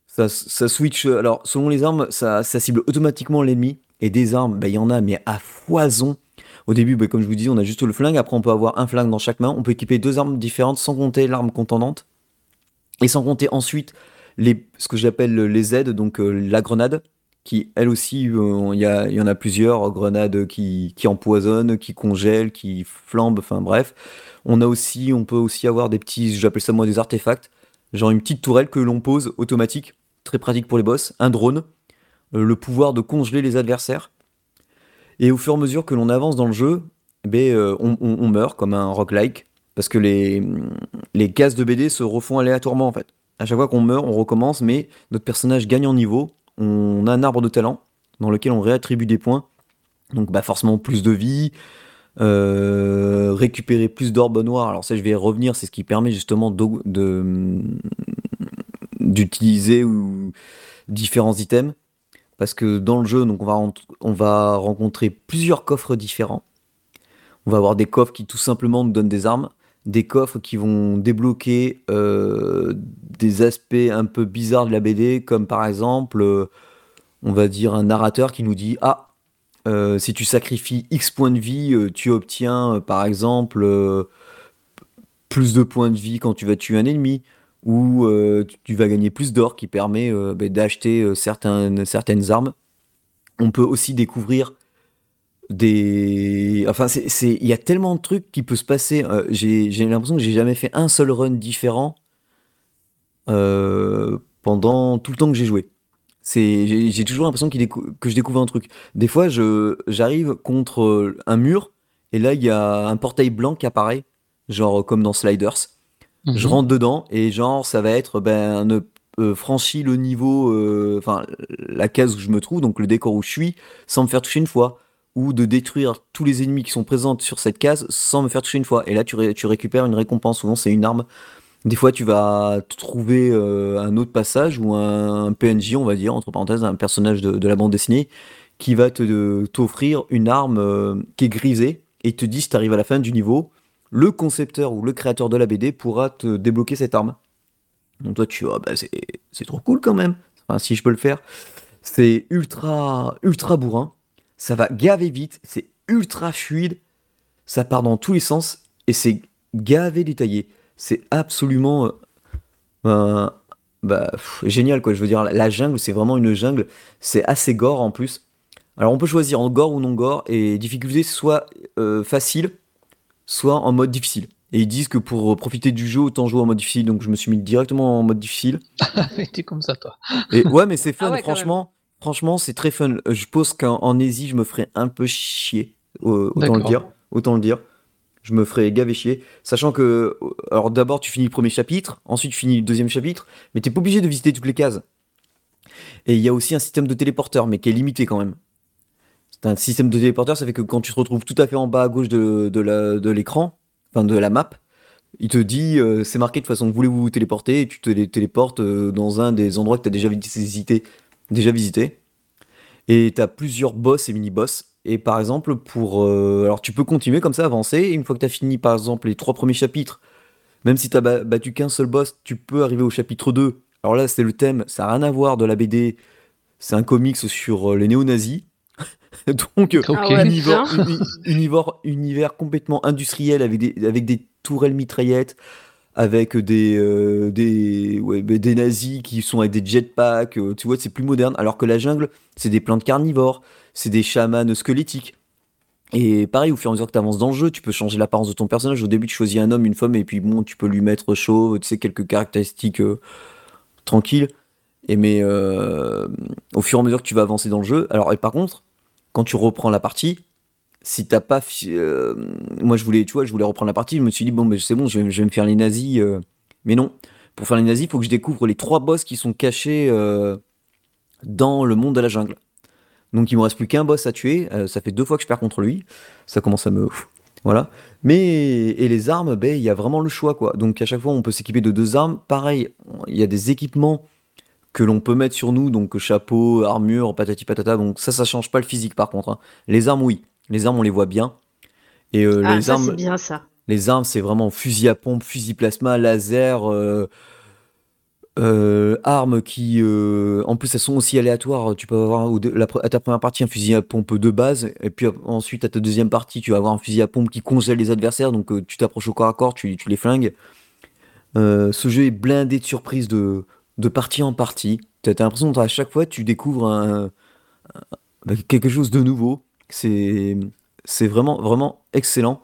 Ça, switch. Alors selon les armes, ça, cible automatiquement l'ennemi. Et des armes, bah, il y en a, mais à foison. Au début, bah, comme je vous disais, on a juste le flingue. Après, on peut avoir un flingue dans chaque main. On peut équiper deux armes différentes sans compter l'arme contendante. Et sans compter ensuite ce que j'appelle les aides, donc euh, la grenade, qui, elle aussi, il y, en a plusieurs, grenades qui, empoisonnent, qui congèlent, qui flambent, enfin bref. On peut aussi avoir des petits, j'appelle ça moi des artefacts, genre une petite tourelle que l'on pose automatique, très pratique pour les boss, un drone, le pouvoir de congeler les adversaires. Et au fur et à mesure que l'on avance dans le jeu, ben, on, on, meurt comme un roguelike, parce que les, cases de BD se refont aléatoirement en fait. À chaque fois qu'on meurt, on recommence, mais notre personnage gagne en niveau, on a un arbre de talent dans lequel on réattribue des points. Donc bah forcément plus de vie, euh, récupérer plus d'orbes noirs. Alors ça je vais revenir, c'est ce qui permet justement d'utiliser différents items. Parce que dans le jeu, donc on va, on va rencontrer plusieurs coffres différents. On va avoir des coffres qui tout simplement nous donnent des armes, des coffres qui vont débloquer euh, des aspects un peu bizarres de la BD, comme par exemple, euh, on va dire un narrateur qui nous dit Ah, euh, si tu sacrifies X points de vie, tu obtiens par exemple plus de points de vie quand tu vas tuer un ennemi, ou tu vas gagner plus d'or qui permet bah, d'acheter certaines, certaines armes. On peut aussi découvrir des enfin il y a tellement de trucs qui peuvent se passer. Euh, j'ai l'impression que j'ai jamais fait un seul run différent euh, pendant tout le temps que j'ai joué. J'ai toujours l'impression que je découvre un truc. Des fois j'arrive contre un mur et là il y a un portail blanc qui apparaît genre comme dans Sliders je mhm. rentre dedans et genre ça va être ben euh, franchi le niveau enfin la case où je me trouve donc le décor où je suis sans me faire toucher une fois ou de détruire tous les ennemis qui sont présents sur cette case sans me faire toucher une fois. Et là, tu, tu récupères une récompense. Souvent, c'est une arme. Des fois, tu vas trouver euh, un autre passage ou un, PNJ, on va dire, entre parenthèses, un personnage de, la bande dessinée, qui va te t'offrir une arme euh, qui est grisée et te dit si tu arrives à la fin du niveau, le concepteur ou le créateur de la BD pourra te débloquer cette arme. Donc toi, tu vois, bah, c'est trop cool quand même. Si je peux le faire. C'est ultra, ultra bourrin ça va gaver vite, c'est ultra fluide, ça part dans tous les sens et c'est gavé détaillé. C'est absolument euh, bah, génial quoi. Je veux dire, la jungle, c'est vraiment une jungle. C'est assez gore en plus. Alors on peut choisir en gore ou non gore et difficulté soit euh, facile, soit en mode difficile. Et ils disent que pour profiter du jeu, autant jouer en mode difficile. Donc je me suis mis directement en mode difficile. <laughs> T'es comme ça, toi. Et ouais, mais c'est <laughs> fun, ah franchement. Franchement, c'est très fun. Euh, je pense qu'en Asie, je me ferais un peu chier. autant le dire. Autant le dire. Je me ferais gaver chier. Sachant que, euh, alors d'abord, tu finis le premier chapitre, ensuite tu finis le deuxième chapitre, mais t'es pas obligé de visiter toutes les cases. Et il y a aussi un système de téléporteur, mais qui est limité quand même. C'est un système de téléporteur, ça fait que quand tu te retrouves tout à fait en bas à gauche de, l'écran, enfin de la map, il te dit, euh, c'est marqué de façon, voulez-vous vous téléporter, et tu te téléportes dans un des endroits que tu as déjà visité déjà visité. Et tu as plusieurs boss et mini-boss. Et par exemple, pour. Euh, alors tu peux continuer comme ça, avancer. Et une fois que tu as fini, par exemple, les trois premiers chapitres, même si tu as battu qu'un seul boss, tu peux arriver au chapitre 2. Alors là, c'est le thème, ça n'a rien à voir de la BD. C'est un comics sur euh, les néo-nazis. <laughs> Donc, euh, ah univers, univers, complètement industriel avec des, avec des tourelles mitraillettes, avec des, euh, des, ouais, bah, des nazis qui sont avec des jetpacks, euh, tu vois, c'est plus moderne. Alors que la jungle, c'est des plantes carnivores, c'est des chamans squelettiques. Et pareil, au fur et à mesure que tu avances dans le jeu, tu peux changer l'apparence de ton personnage. Au début, tu choisis un homme, une femme, et puis bon, tu peux lui mettre chauve, tu sais, quelques caractéristiques euh, tranquilles. Et mais au fur et à mesure que tu vas avancer dans le jeu, alors et par contre, quand tu reprends la partie, si t'as pas. Euh, moi, je voulais, tu vois, je voulais reprendre la partie. Je me suis dit, bon, mais c'est bon, je vais, me faire les nazis. Euh. Mais non. Pour faire les nazis, il faut que je découvre les trois boss qui sont cachés euh, dans le monde de la jungle. Donc, il me reste plus qu'un boss à tuer. ça fait deux fois que je perds contre lui. Ça commence à me. Voilà. Mais. Et les armes, ben, il y a vraiment le choix, quoi. Donc, à chaque fois, on peut s'équiper de deux armes. Pareil, il y a des équipements que l'on peut mettre sur nous, donc chapeau, armure, patati patata. Donc ça, ça change pas le physique par contre. Hein. Les armes, oui. Les armes, on les voit bien. Et euh, ah, les armes, bien ça. Les armes, c'est vraiment fusil à pompe, fusil plasma, laser, euh, euh, armes qui, en plus, elles sont aussi aléatoires. Tu peux avoir à ta première partie un fusil à pompe de base, et puis ensuite à ta deuxième partie, tu vas avoir un fusil à pompe qui congèle les adversaires. Donc tu t'approches au corps à corps, tu, tu les flingues. ce jeu est blindé de surprises de, de partie en partie. Tu as, l'impression qu'à chaque fois, tu découvres bah, quelque chose de nouveau. C'est vraiment vraiment excellent.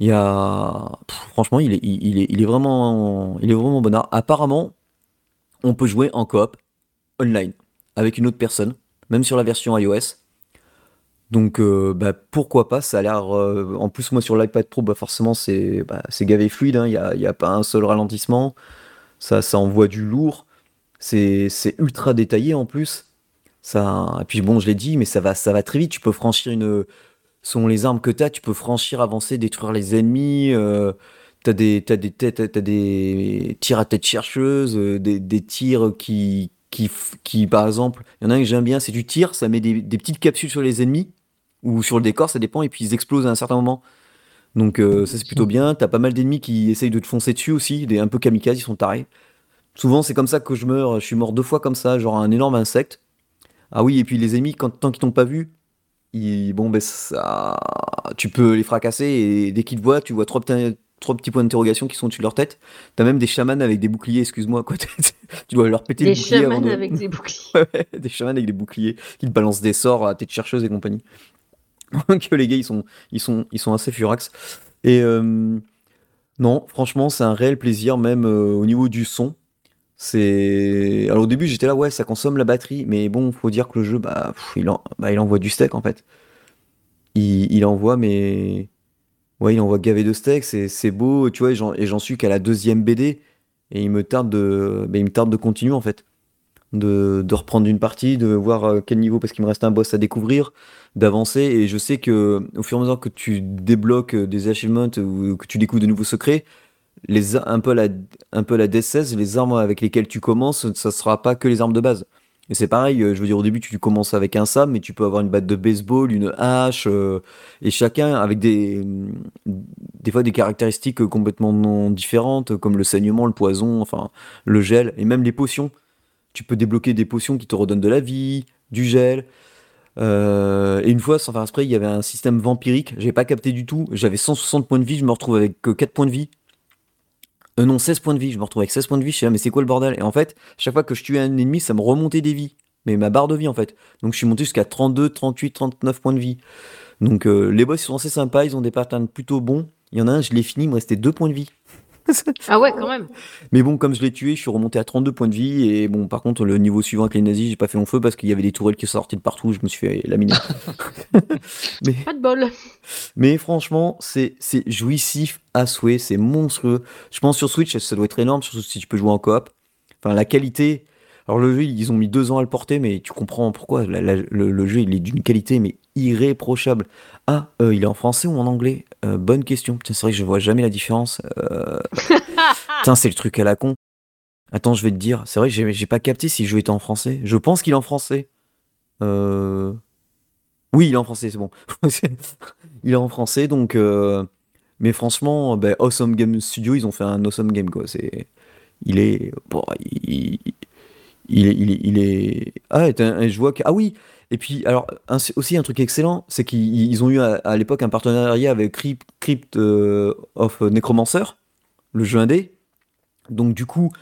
Franchement, il est vraiment il est. Apparemment, on peut jouer en coop online avec une autre personne, même sur la version iOS. Donc euh, bah, pourquoi pas, ça a l'air... euh, en plus moi sur l'iPad Pro, bah, forcément c'est bah, gavé fluide, hein. il n'y a pas un seul ralentissement, ça, ça envoie du lourd, c'est ultra détaillé en plus. Ça, et puis bon, je l'ai dit, mais ça va, ça va très vite, tu peux franchir une... Selon les armes que tu as, tu peux franchir, avancer, détruire les ennemis, euh, des, t'as des, t'as, t'as des tirs à tête chercheuse, euh, des, des tirs qui, qui, qui, par exemple, il y en a un que j'aime bien, c'est tu tires, ça met des, des petites capsules sur les ennemis, ou sur le décor, ça dépend, et puis ils explosent à un certain moment. Donc euh, ça c'est plutôt bien. T'as pas mal d'ennemis qui essayent de te foncer dessus aussi, des un peu kamikazes, ils sont tarés. Souvent c'est comme ça que je meurs. Je suis mort deux fois comme ça, genre un énorme insecte. Ah oui, et puis les ennemis, quand, tant qu'ils t'ont pas vu, ils, bon ben ça, tu peux les fracasser et dès qu'ils te voient, tu vois trois petits, trois petits points d'interrogation qui sont au-dessus de leur tête. T'as même des chamans avec des boucliers, excuse-moi quoi. <laughs> tu dois leur péter Des le bouclier chamans de. avec des <laughs> boucliers. Ouais, des chamans avec des boucliers qui te balancent des sorts à tête chercheuse et compagnie. <laughs> Donc les gars, ils sont, ils sont, ils sont assez furax. Et euh, non, franchement, c'est un réel plaisir, même euh, au niveau du son. C'est. Alors au début, j'étais là, ouais, ça consomme la batterie, mais bon, faut dire que le jeu, bah, il, en- bah, il envoie du steak en fait. Il, il envoie, mais. Ouais, il envoie gavé de steak, c'est beau, tu vois, et j'en et j'en suis qu'à la deuxième BD, et il me tarde de, bah, il me tarde de continuer en fait de, de reprendre une partie, de voir euh, quel niveau, parce qu'il me reste un boss à découvrir, d'avancer. Et je sais que au fur et à mesure que tu débloques euh, des achievements ou que tu découvres de nouveaux secrets, les, un peu la, un peu la DS16, les armes avec lesquelles tu commences, ça sera pas que les armes de base. Et c'est pareil, euh, je veux dire, au début, tu commences avec un sabre, mais tu peux avoir une batte de baseball, une hache, euh, et chacun avec des, des fois des caractéristiques complètement non différentes, comme le saignement, le poison, enfin, le gel, et même les potions. Tu peux débloquer des potions qui te redonnent de la vie, du gel. Euh, et une fois, sans faire exprès, il y avait un système vampirique. J'avais pas capté du tout. J'avais 160 points de vie, je me retrouve avec que 4 points de vie. Euh, non, 16 points de vie. Je me retrouve avec 16 points de vie. Je sais, mais c'est quoi le bordel? Et en fait, chaque fois que je tuais un ennemi, ça me remontait des vies. Mais ma barre de vie, en fait. Donc je suis monté jusqu'à 32, 38, 39 points de vie. Donc euh, les boss, ils sont assez sympas. Ils ont des patterns plutôt bons. Il y en a un, je l'ai fini, il me restait 2 points de vie. Ah ouais, quand même. Mais bon, comme je l'ai tué, je suis remonté à 32 points de vie. Et bon, par contre, le niveau suivant avec les nazis, j'ai pas fait long feu parce qu'il y avait des tourelles qui sortaient de partout. Je me suis fait laminer. <laughs> mais, Pas de bol. mais franchement, c'est jouissif à souhait. C'est monstrueux. Je pense sur Switch, ça doit être énorme, surtout si tu peux jouer en coop. Enfin, la qualité. Alors, le jeu, ils ont mis deux ans à le porter, mais tu comprends pourquoi. La- la- le, le jeu, il est d'une qualité, mais irréprochable. Ah, euh, il est en français ou en anglais? Euh, Bonne question. Putain, c'est vrai que je vois jamais la différence. Euh, <laughs> Putain, c'est le truc à la con. Attends, je vais te dire. C'est vrai que j'ai j'ai pas capté si jeu était en français. Je pense qu'il est en français. Oui, il est en français, c'est bon. <laughs> il est en français, donc. Mais franchement, ben, Awesome Game Studio, ils ont fait un awesome game, quoi. C'est. Il est. Bon, il... il est. Il est. Il est... Ah, je vois que. Ah oui! Et puis, alors, un- aussi un truc excellent, c'est qu'ils ils ont eu à, à l'époque un partenariat avec Crypt, Crypt euh, of Necromancer, le jeu indé. Donc, du coup,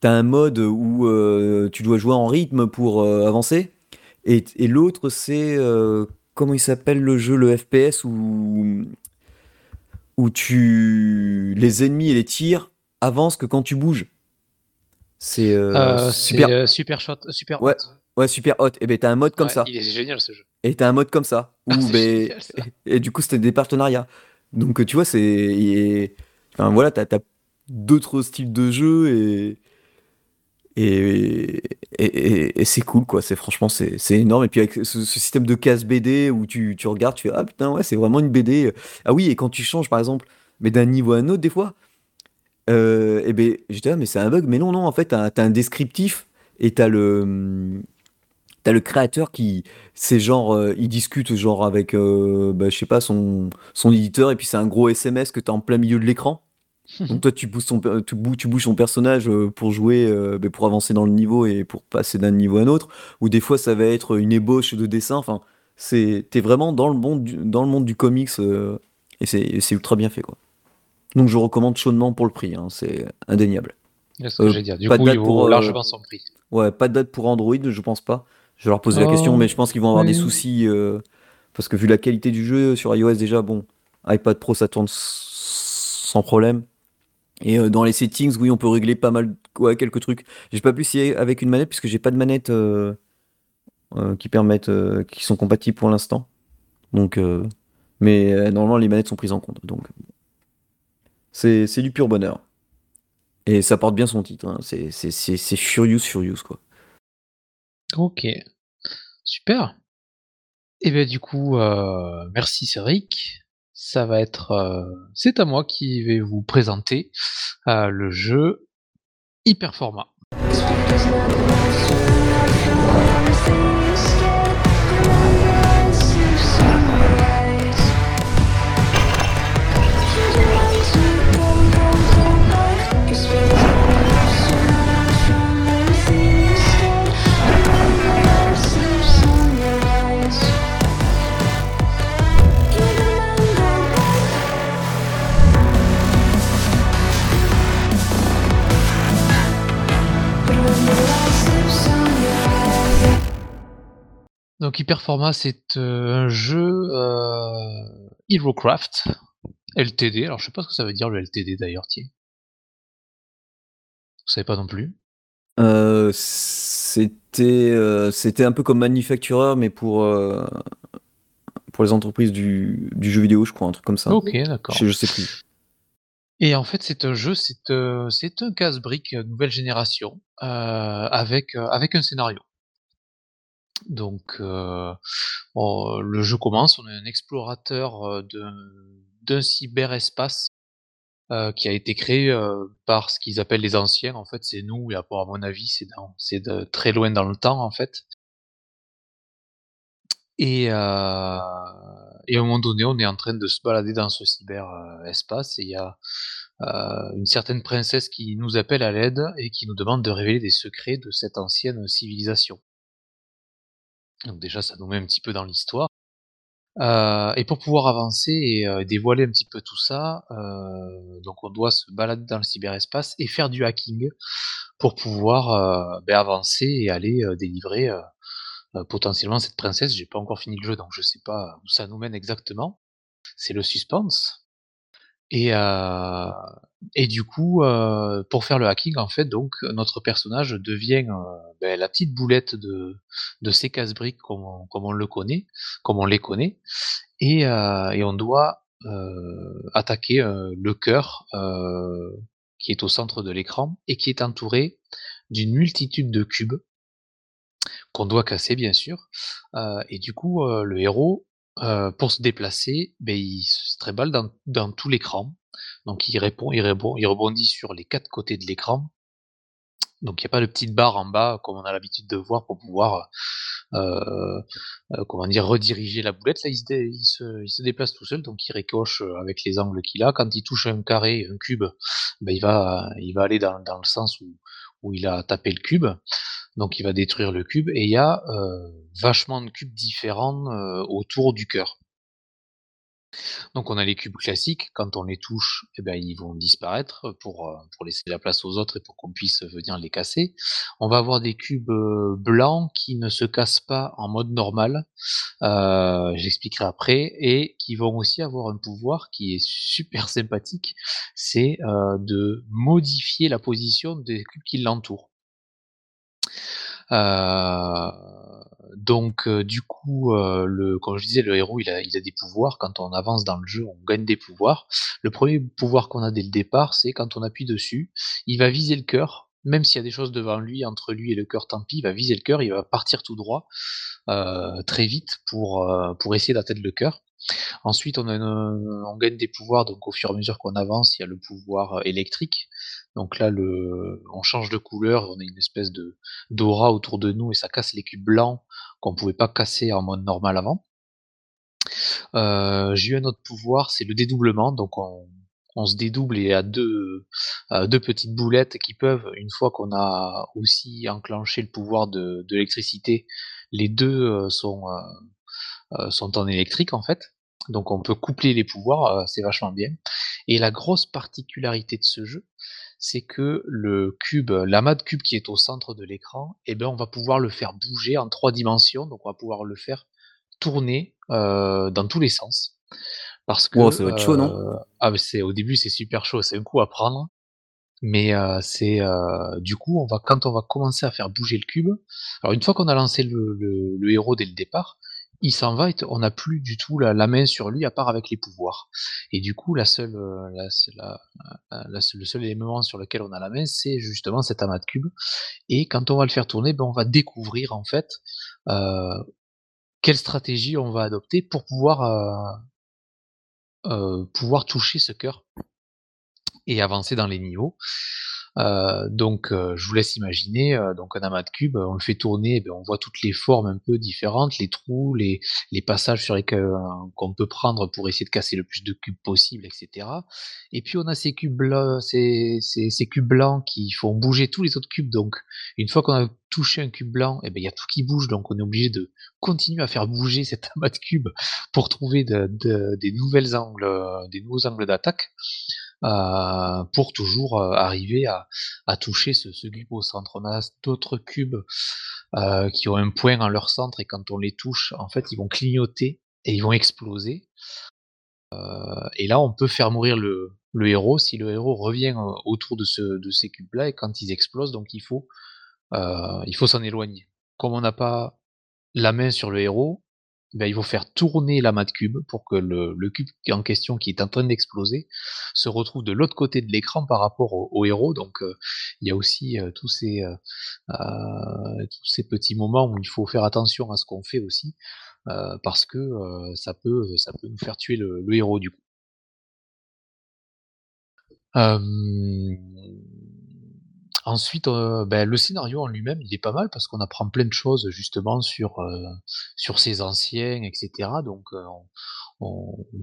t'as un mode où euh, tu dois jouer en rythme pour euh, avancer. Et, et l'autre, c'est. comment il s'appelle le jeu, le FPS, où, où tu. Les ennemis et les tirs avancent que quand tu bouges. C'est super. Super shot, super Ouais, hot. Ouais, super hot. Et ben, t'as un mode comme Ouais, ça. Il est génial ce jeu. Et t'as un mode comme ça. <laughs> Où, Ah, ben, génial, ça. et, et du coup, c'était des partenariats. Donc, tu vois, c'est. et- Enfin, voilà, t'as, t'as d'autres styles de jeu et. Et, et, et- et c'est cool, quoi. C'est, franchement, c'est, c'est énorme. Et puis, avec ce, ce système de case BD où tu, tu regardes, tu fais Ah putain, ouais, c'est vraiment une BD. Ah oui, et quand tu changes, par exemple, mais d'un niveau à un autre, des fois, euh, et ben, j'étais là, mais c'est un bug. Mais non, non, en fait, t'as, t'as un descriptif et t'as le. T'as le créateur qui, c'est genre, euh, il discute genre avec, euh, bah, je sais pas, son, son éditeur, et puis c'est un gros SMS que t'as en plein milieu de l'écran. <laughs> Donc toi, tu bouges ton, tu bouges, tu bouges ton personnage euh, pour jouer, euh, bah, pour avancer dans le niveau et pour passer d'un niveau à un autre. Ou des fois, ça va être une ébauche de dessin. Enfin, c'est, t'es vraiment dans le monde du, dans le monde du comics et c'est, ultra bien fait, quoi. Donc je recommande chaudement pour le prix, hein, c'est indéniable. C'est ce que Euh, dire. Du pas de coup, il date vaut pour, largement son prix. Ouais, pas de date pour Android, je pense pas. Je vais leur poser la question, Oh, mais je pense qu'ils vont avoir des soucis euh, parce que vu la qualité du jeu sur iOS déjà, bon, iPad Pro ça tourne sans problème. Et euh, dans les settings, oui, on peut régler pas mal, ouais, quelques trucs. J'ai pas pu essayer avec une manette puisque j'ai pas de manette euh, qui permettent, qui sont compatibles pour l'instant. Donc, mais normalement les manettes sont prises en compte. Donc, c'est du pur bonheur. Et ça porte bien son titre. hein. C'est Furious Furious quoi. Ok, super. Et bien du coup, euh, merci Cédric. Ça va être, euh, c'est à moi qui vais vous présenter euh, le jeu Hyperformat. Donc Hyperformat, c'est euh, un jeu euh, HeroCraft LTD. Alors je sais pas ce que ça veut dire le LTD d'ailleurs, tiens. Vous savez pas non plus. Euh, c'était euh, c'était un peu comme manufactureur, mais pour, euh, pour les entreprises du, du jeu vidéo, je crois, un truc comme ça. Ok, d'accord. Je, je sais plus. Et en fait, c'est un jeu, c'est euh, c'est un casse-brique euh, nouvelle génération euh, avec euh, avec un scénario. Donc, euh, le jeu commence, on est un explorateur euh, d'un cyberespace euh, qui a été créé par ce qu'ils appellent les anciens. En fait, c'est nous, et à mon avis, c'est très loin dans le temps, en fait. Et, et à un moment donné, on est en train de se balader dans ce cyberespace et il y a une certaine princesse qui nous appelle à l'aide et qui nous demande de révéler des secrets de cette ancienne civilisation. Donc déjà, ça nous met un petit peu dans l'histoire. Euh, et pour pouvoir avancer et euh, dévoiler un petit peu tout ça, euh, donc on doit se balader dans le cyberespace et faire du hacking pour pouvoir ben, avancer et aller délivrer potentiellement cette princesse. J'ai pas encore fini le jeu, donc je sais pas où ça nous mène exactement. C'est le suspense. Et, euh, et du coup, euh, pour faire le hacking, en fait, donc notre personnage devient ben, la petite boulette de, de ces casse-briques comme on, comme on le connaît, comme on les connaît, et, et on doit attaquer le cœur qui est au centre de l'écran et qui est entouré d'une multitude de cubes qu'on doit casser bien sûr. Et du coup, le héros, euh, pour se déplacer, ben, il se tréballe dans, dans tout l'écran. Donc il répond, il rebondit sur les quatre côtés de l'écran. Donc il n'y a pas de petite barre en bas comme on a l'habitude de voir pour pouvoir euh, euh, rediriger la boulette. Là il se, déplace tout seul, donc il récoche avec les angles qu'il a. Quand il touche un carré, un cube, ben, il va aller dans, le sens où il a tapé le cube. Donc il va détruire le cube et il y a euh, vachement de cubes différents euh, autour du cœur. Donc on a les cubes classiques, quand on les touche, eh ben, ils vont disparaître pour, euh, pour laisser la place aux autres et pour qu'on puisse venir les casser. On va avoir des cubes blancs qui ne se cassent pas en mode normal, j'expliquerai après, et qui vont aussi avoir un pouvoir qui est super sympathique, c'est de modifier la position des cubes qui l'entourent. Euh, donc euh, du coup, euh, le, comme je disais, le héros il a, des pouvoirs. Quand on avance dans le jeu, on gagne des pouvoirs. Le premier pouvoir qu'on a dès le départ, c'est quand on appuie dessus, il va viser le cœur. Même s'il y a des choses devant lui, entre lui et le cœur, tant pis, il va viser le cœur, il va partir tout droit très vite pour, pour essayer d'atteindre le cœur. Ensuite, on, gagne des pouvoirs, donc au fur et à mesure qu'on avance, il y a le pouvoir euh, électrique. Donc là, on change de couleur, on a une espèce de d'aura autour de nous et ça casse les cubes blancs qu'on pouvait pas casser en mode normal avant. Euh, j'ai eu un autre pouvoir, c'est le dédoublement. Donc on, se dédouble et à deux, à deux petites boulettes qui peuvent, une fois qu'on a aussi enclenché le pouvoir de, l'électricité, les deux euh, sont, sont en électrique en fait. Donc on peut coupler les pouvoirs, c'est vachement bien. Et la grosse particularité de ce jeu, c'est que le cube, l'amas de cube qui est au centre de l'écran, eh ben, on va pouvoir le faire bouger en trois dimensions, donc on va pouvoir le faire tourner dans tous les sens. Parce que ça va être chaud, non? ah, c'est au début c'est super chaud, c'est un coup à prendre. Mais c'est du coup on va quand on va commencer à faire bouger le cube. Alors une fois qu'on a lancé le, le, héros dès le départ, il s'en va et on n'a plus du tout la, main sur lui à part avec les pouvoirs. Et du coup la seule, la, la, le seul élément sur lequel on a la main c'est justement cet amas de cube. Et quand on va le faire tourner, ben, on va découvrir en fait quelle stratégie on va adopter pour pouvoir euh, pouvoir toucher ce cœur et avancer dans les niveaux. Euh, donc, euh, je vous laisse imaginer, euh, donc un amas de cubes, on le fait tourner, eh ben, on voit toutes les formes un peu différentes, les trous, les, passages sur lesquels qu'on peut prendre pour essayer de casser le plus de cubes possible, etc. Et puis on a ces cubes ces, cubes blancs qui font bouger tous les autres cubes. Donc, une fois qu'on a touché un cube blanc, eh ben il y a tout qui bouge, donc on est obligé de continuer à faire bouger cet amas de cubes pour trouver de, de, des nouvelles angles, des nouveaux angles d'attaque. Euh, pour toujours euh, arriver à, à, toucher ce, ce, cube au centre. On a d'autres cubes euh, qui ont un point en leur centre et quand on les touche, en fait, ils vont clignoter et ils vont exploser. et là, on peut faire mourir le, le, héros si le héros revient autour de, ce, de ces cubes-là et quand ils explosent, donc il faut, il faut s'en éloigner. Comme on n'a pas la main sur le héros, ben, il faut faire tourner l'amas de cube pour que le, le, cube en question qui est en train d'exploser se retrouve de l'autre côté de l'écran par rapport au, héros. Donc euh, il y a aussi euh, tous, ces, euh, tous ces petits moments où il faut faire attention à ce qu'on fait aussi, parce que ça, peut, ça peut nous faire tuer le, le héros du coup. Ensuite, euh, ben, le scénario en lui-même, il est pas mal parce qu'on apprend plein de choses justement sur, euh, sur ses anciens, etc. Donc, euh,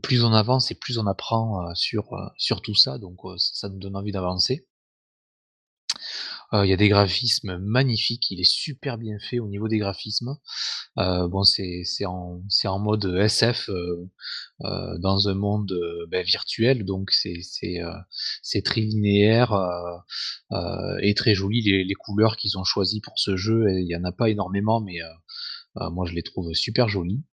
plus on avance et plus on apprend sur, sur tout ça, donc ça nous donne envie d'avancer. Il y a des graphismes magnifiques, il est super bien fait au niveau des graphismes. bon, c'est en, en mode SF dans un monde ben, virtuel, donc c'est c'est très linéaire et très joli. Les, les couleurs qu'ils ont choisies pour ce jeu, il y en a pas énormément, mais moi je les trouve super jolies.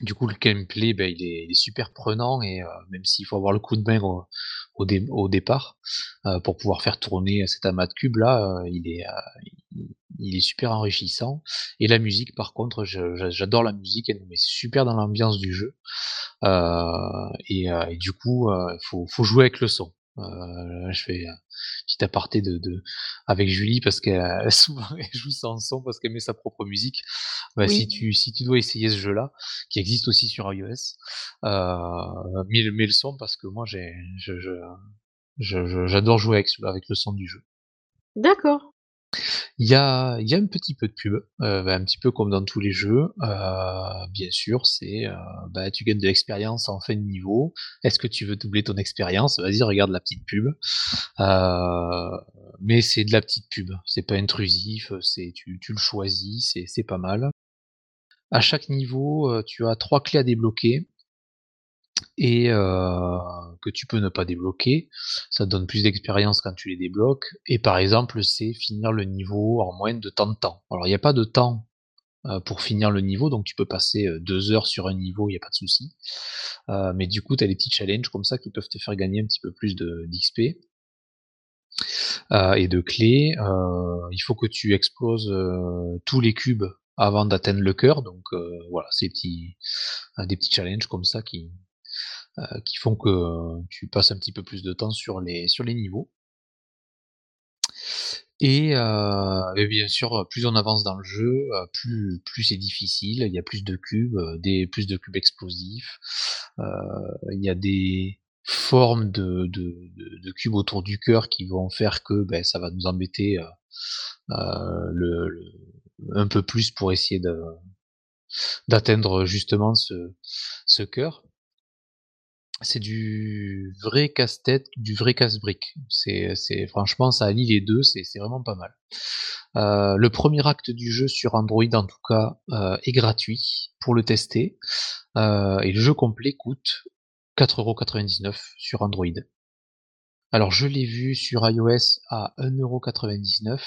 Du coup, le gameplay, ben, il, est, il, est, super prenant et euh, même s'il faut avoir le coup de main au, départ euh, pour pouvoir faire tourner cet amas de cubes là, euh, il, est, il, est super enrichissant. Et la musique, par contre, j'adore la musique, elle nous met super dans l'ambiance du jeu. Et, du coup, il faut jouer avec le son. Euh, je fais un petit aparté de, de avec Julie parce qu'elle <laughs> souvent elle joue sans son parce qu'elle met sa propre musique. Bah, si tu si tu dois essayer ce jeu-là, qui existe aussi sur iOS, euh, mets, mets le son parce que moi j'ai je, je, j'adore jouer avec, avec le son du jeu. D'accord. Il y a, un petit peu de pub, euh, bah, un petit peu comme dans tous les jeux. Euh, bien sûr, c'est euh, bah, tu gagnes de l'expérience en fin de niveau. Est-ce que tu veux doubler ton expérience? Vas-y, regarde la petite pub. mais c'est de la petite pub, c'est pas intrusif, c'est tu, le choisis, c'est, c'est pas mal. À chaque niveau, tu as trois clés à débloquer et que tu peux ne pas débloquer. Ça te donne plus d'expérience quand tu les débloques. Et par exemple, c'est finir le niveau en moins de temps de temps. Alors il n'y a pas de temps pour finir le niveau, donc tu peux passer deux heures sur un niveau, il n'y a pas de souci. mais du coup, tu as des petits challenges comme ça qui peuvent te faire gagner un petit peu plus d'XP. et de clés. il faut que tu exploses tous les cubes avant d'atteindre le cœur. Donc voilà, c'est des petits challenges comme ça qui, euh, qui font que tu passes un petit peu plus de temps sur les, sur les niveaux. Et, euh, bien sûr, plus on avance dans le jeu, euh, plus, plus c'est difficile. Il y a plus de cubes, des, plus de cubes explosifs. il y a des formes de, de, cubes autour du cœur qui vont faire que ben, ça va nous embêter un peu plus pour essayer d'atteindre justement ce cœur. C'est du vrai casse-tête, du vrai casse-brique. C'est, franchement, ça allie les deux, c'est, c'est vraiment pas mal. Euh, le premier acte du jeu sur Android, en tout cas, euh, est gratuit pour le tester. Euh, et le jeu complet coûte 4,99€ sur Android. Alors je l'ai vu sur iOS à 1,99€,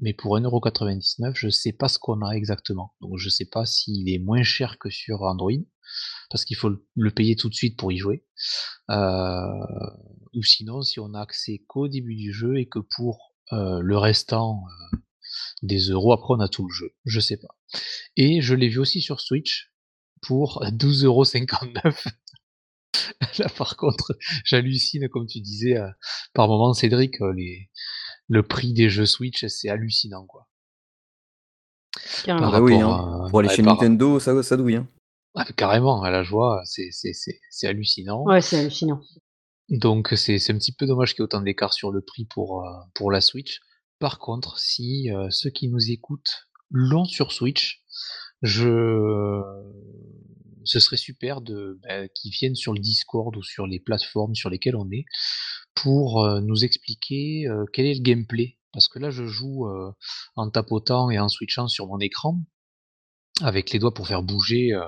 mais pour 1,99€, je sais pas ce qu'on a exactement. Donc je sais pas s'il est moins cher que sur Android, parce qu'il faut le payer tout de suite pour y jouer. Euh, ou sinon, si on a accès qu'au début du jeu et que pour euh, le restant euh, des euros, après on a tout le jeu. Je sais pas. Et je l'ai vu aussi sur Switch pour <laughs> 12,59€. Là, par contre, j'hallucine, comme tu disais, par moment, Cédric, les, le prix des jeux Switch, c'est hallucinant, quoi. Carrément. Bah oui, hein. Pour aller chez Nintendo, ça, ça douille. Hein. Ah, carrément, à la joie, c'est hallucinant. Ouais, c'est hallucinant. Donc c'est un petit peu dommage qu'il y ait autant d'écart sur le prix pour, euh, pour la Switch. Par contre, si euh, ceux qui nous écoutent l'ont sur Switch, je ce serait super de bah, qu'ils viennent sur le Discord ou sur les plateformes sur lesquelles on est pour euh, nous expliquer quel est le gameplay. Parce que là, je joue en tapotant et en switchant sur mon écran avec les doigts pour faire bouger euh,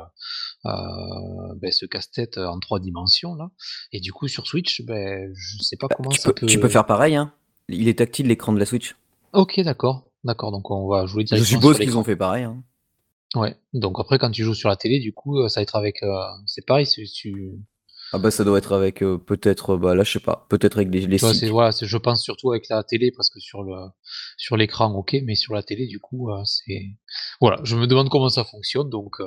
euh, ben, ce casse-tête en trois dimensions là. Et du coup sur Switch, ben, je sais pas bah, comment tu ça peux, peut... Tu peux faire pareil, hein. Il est tactile l'écran de la Switch. Ok, d'accord, d'accord. Donc on va jouer directement. Je suppose qu'ils ont fait pareil. Hein. Ouais. Donc après quand tu joues sur la télé, du coup, ça va être avec. c'est pareil, si tu ah bah ça doit être avec euh, peut-être bah là je sais pas peut-être avec les, les voilà, je pense surtout avec la télé parce que sur le sur l'écran ok mais sur la télé du coup euh, c'est voilà je me demande comment ça fonctionne donc euh,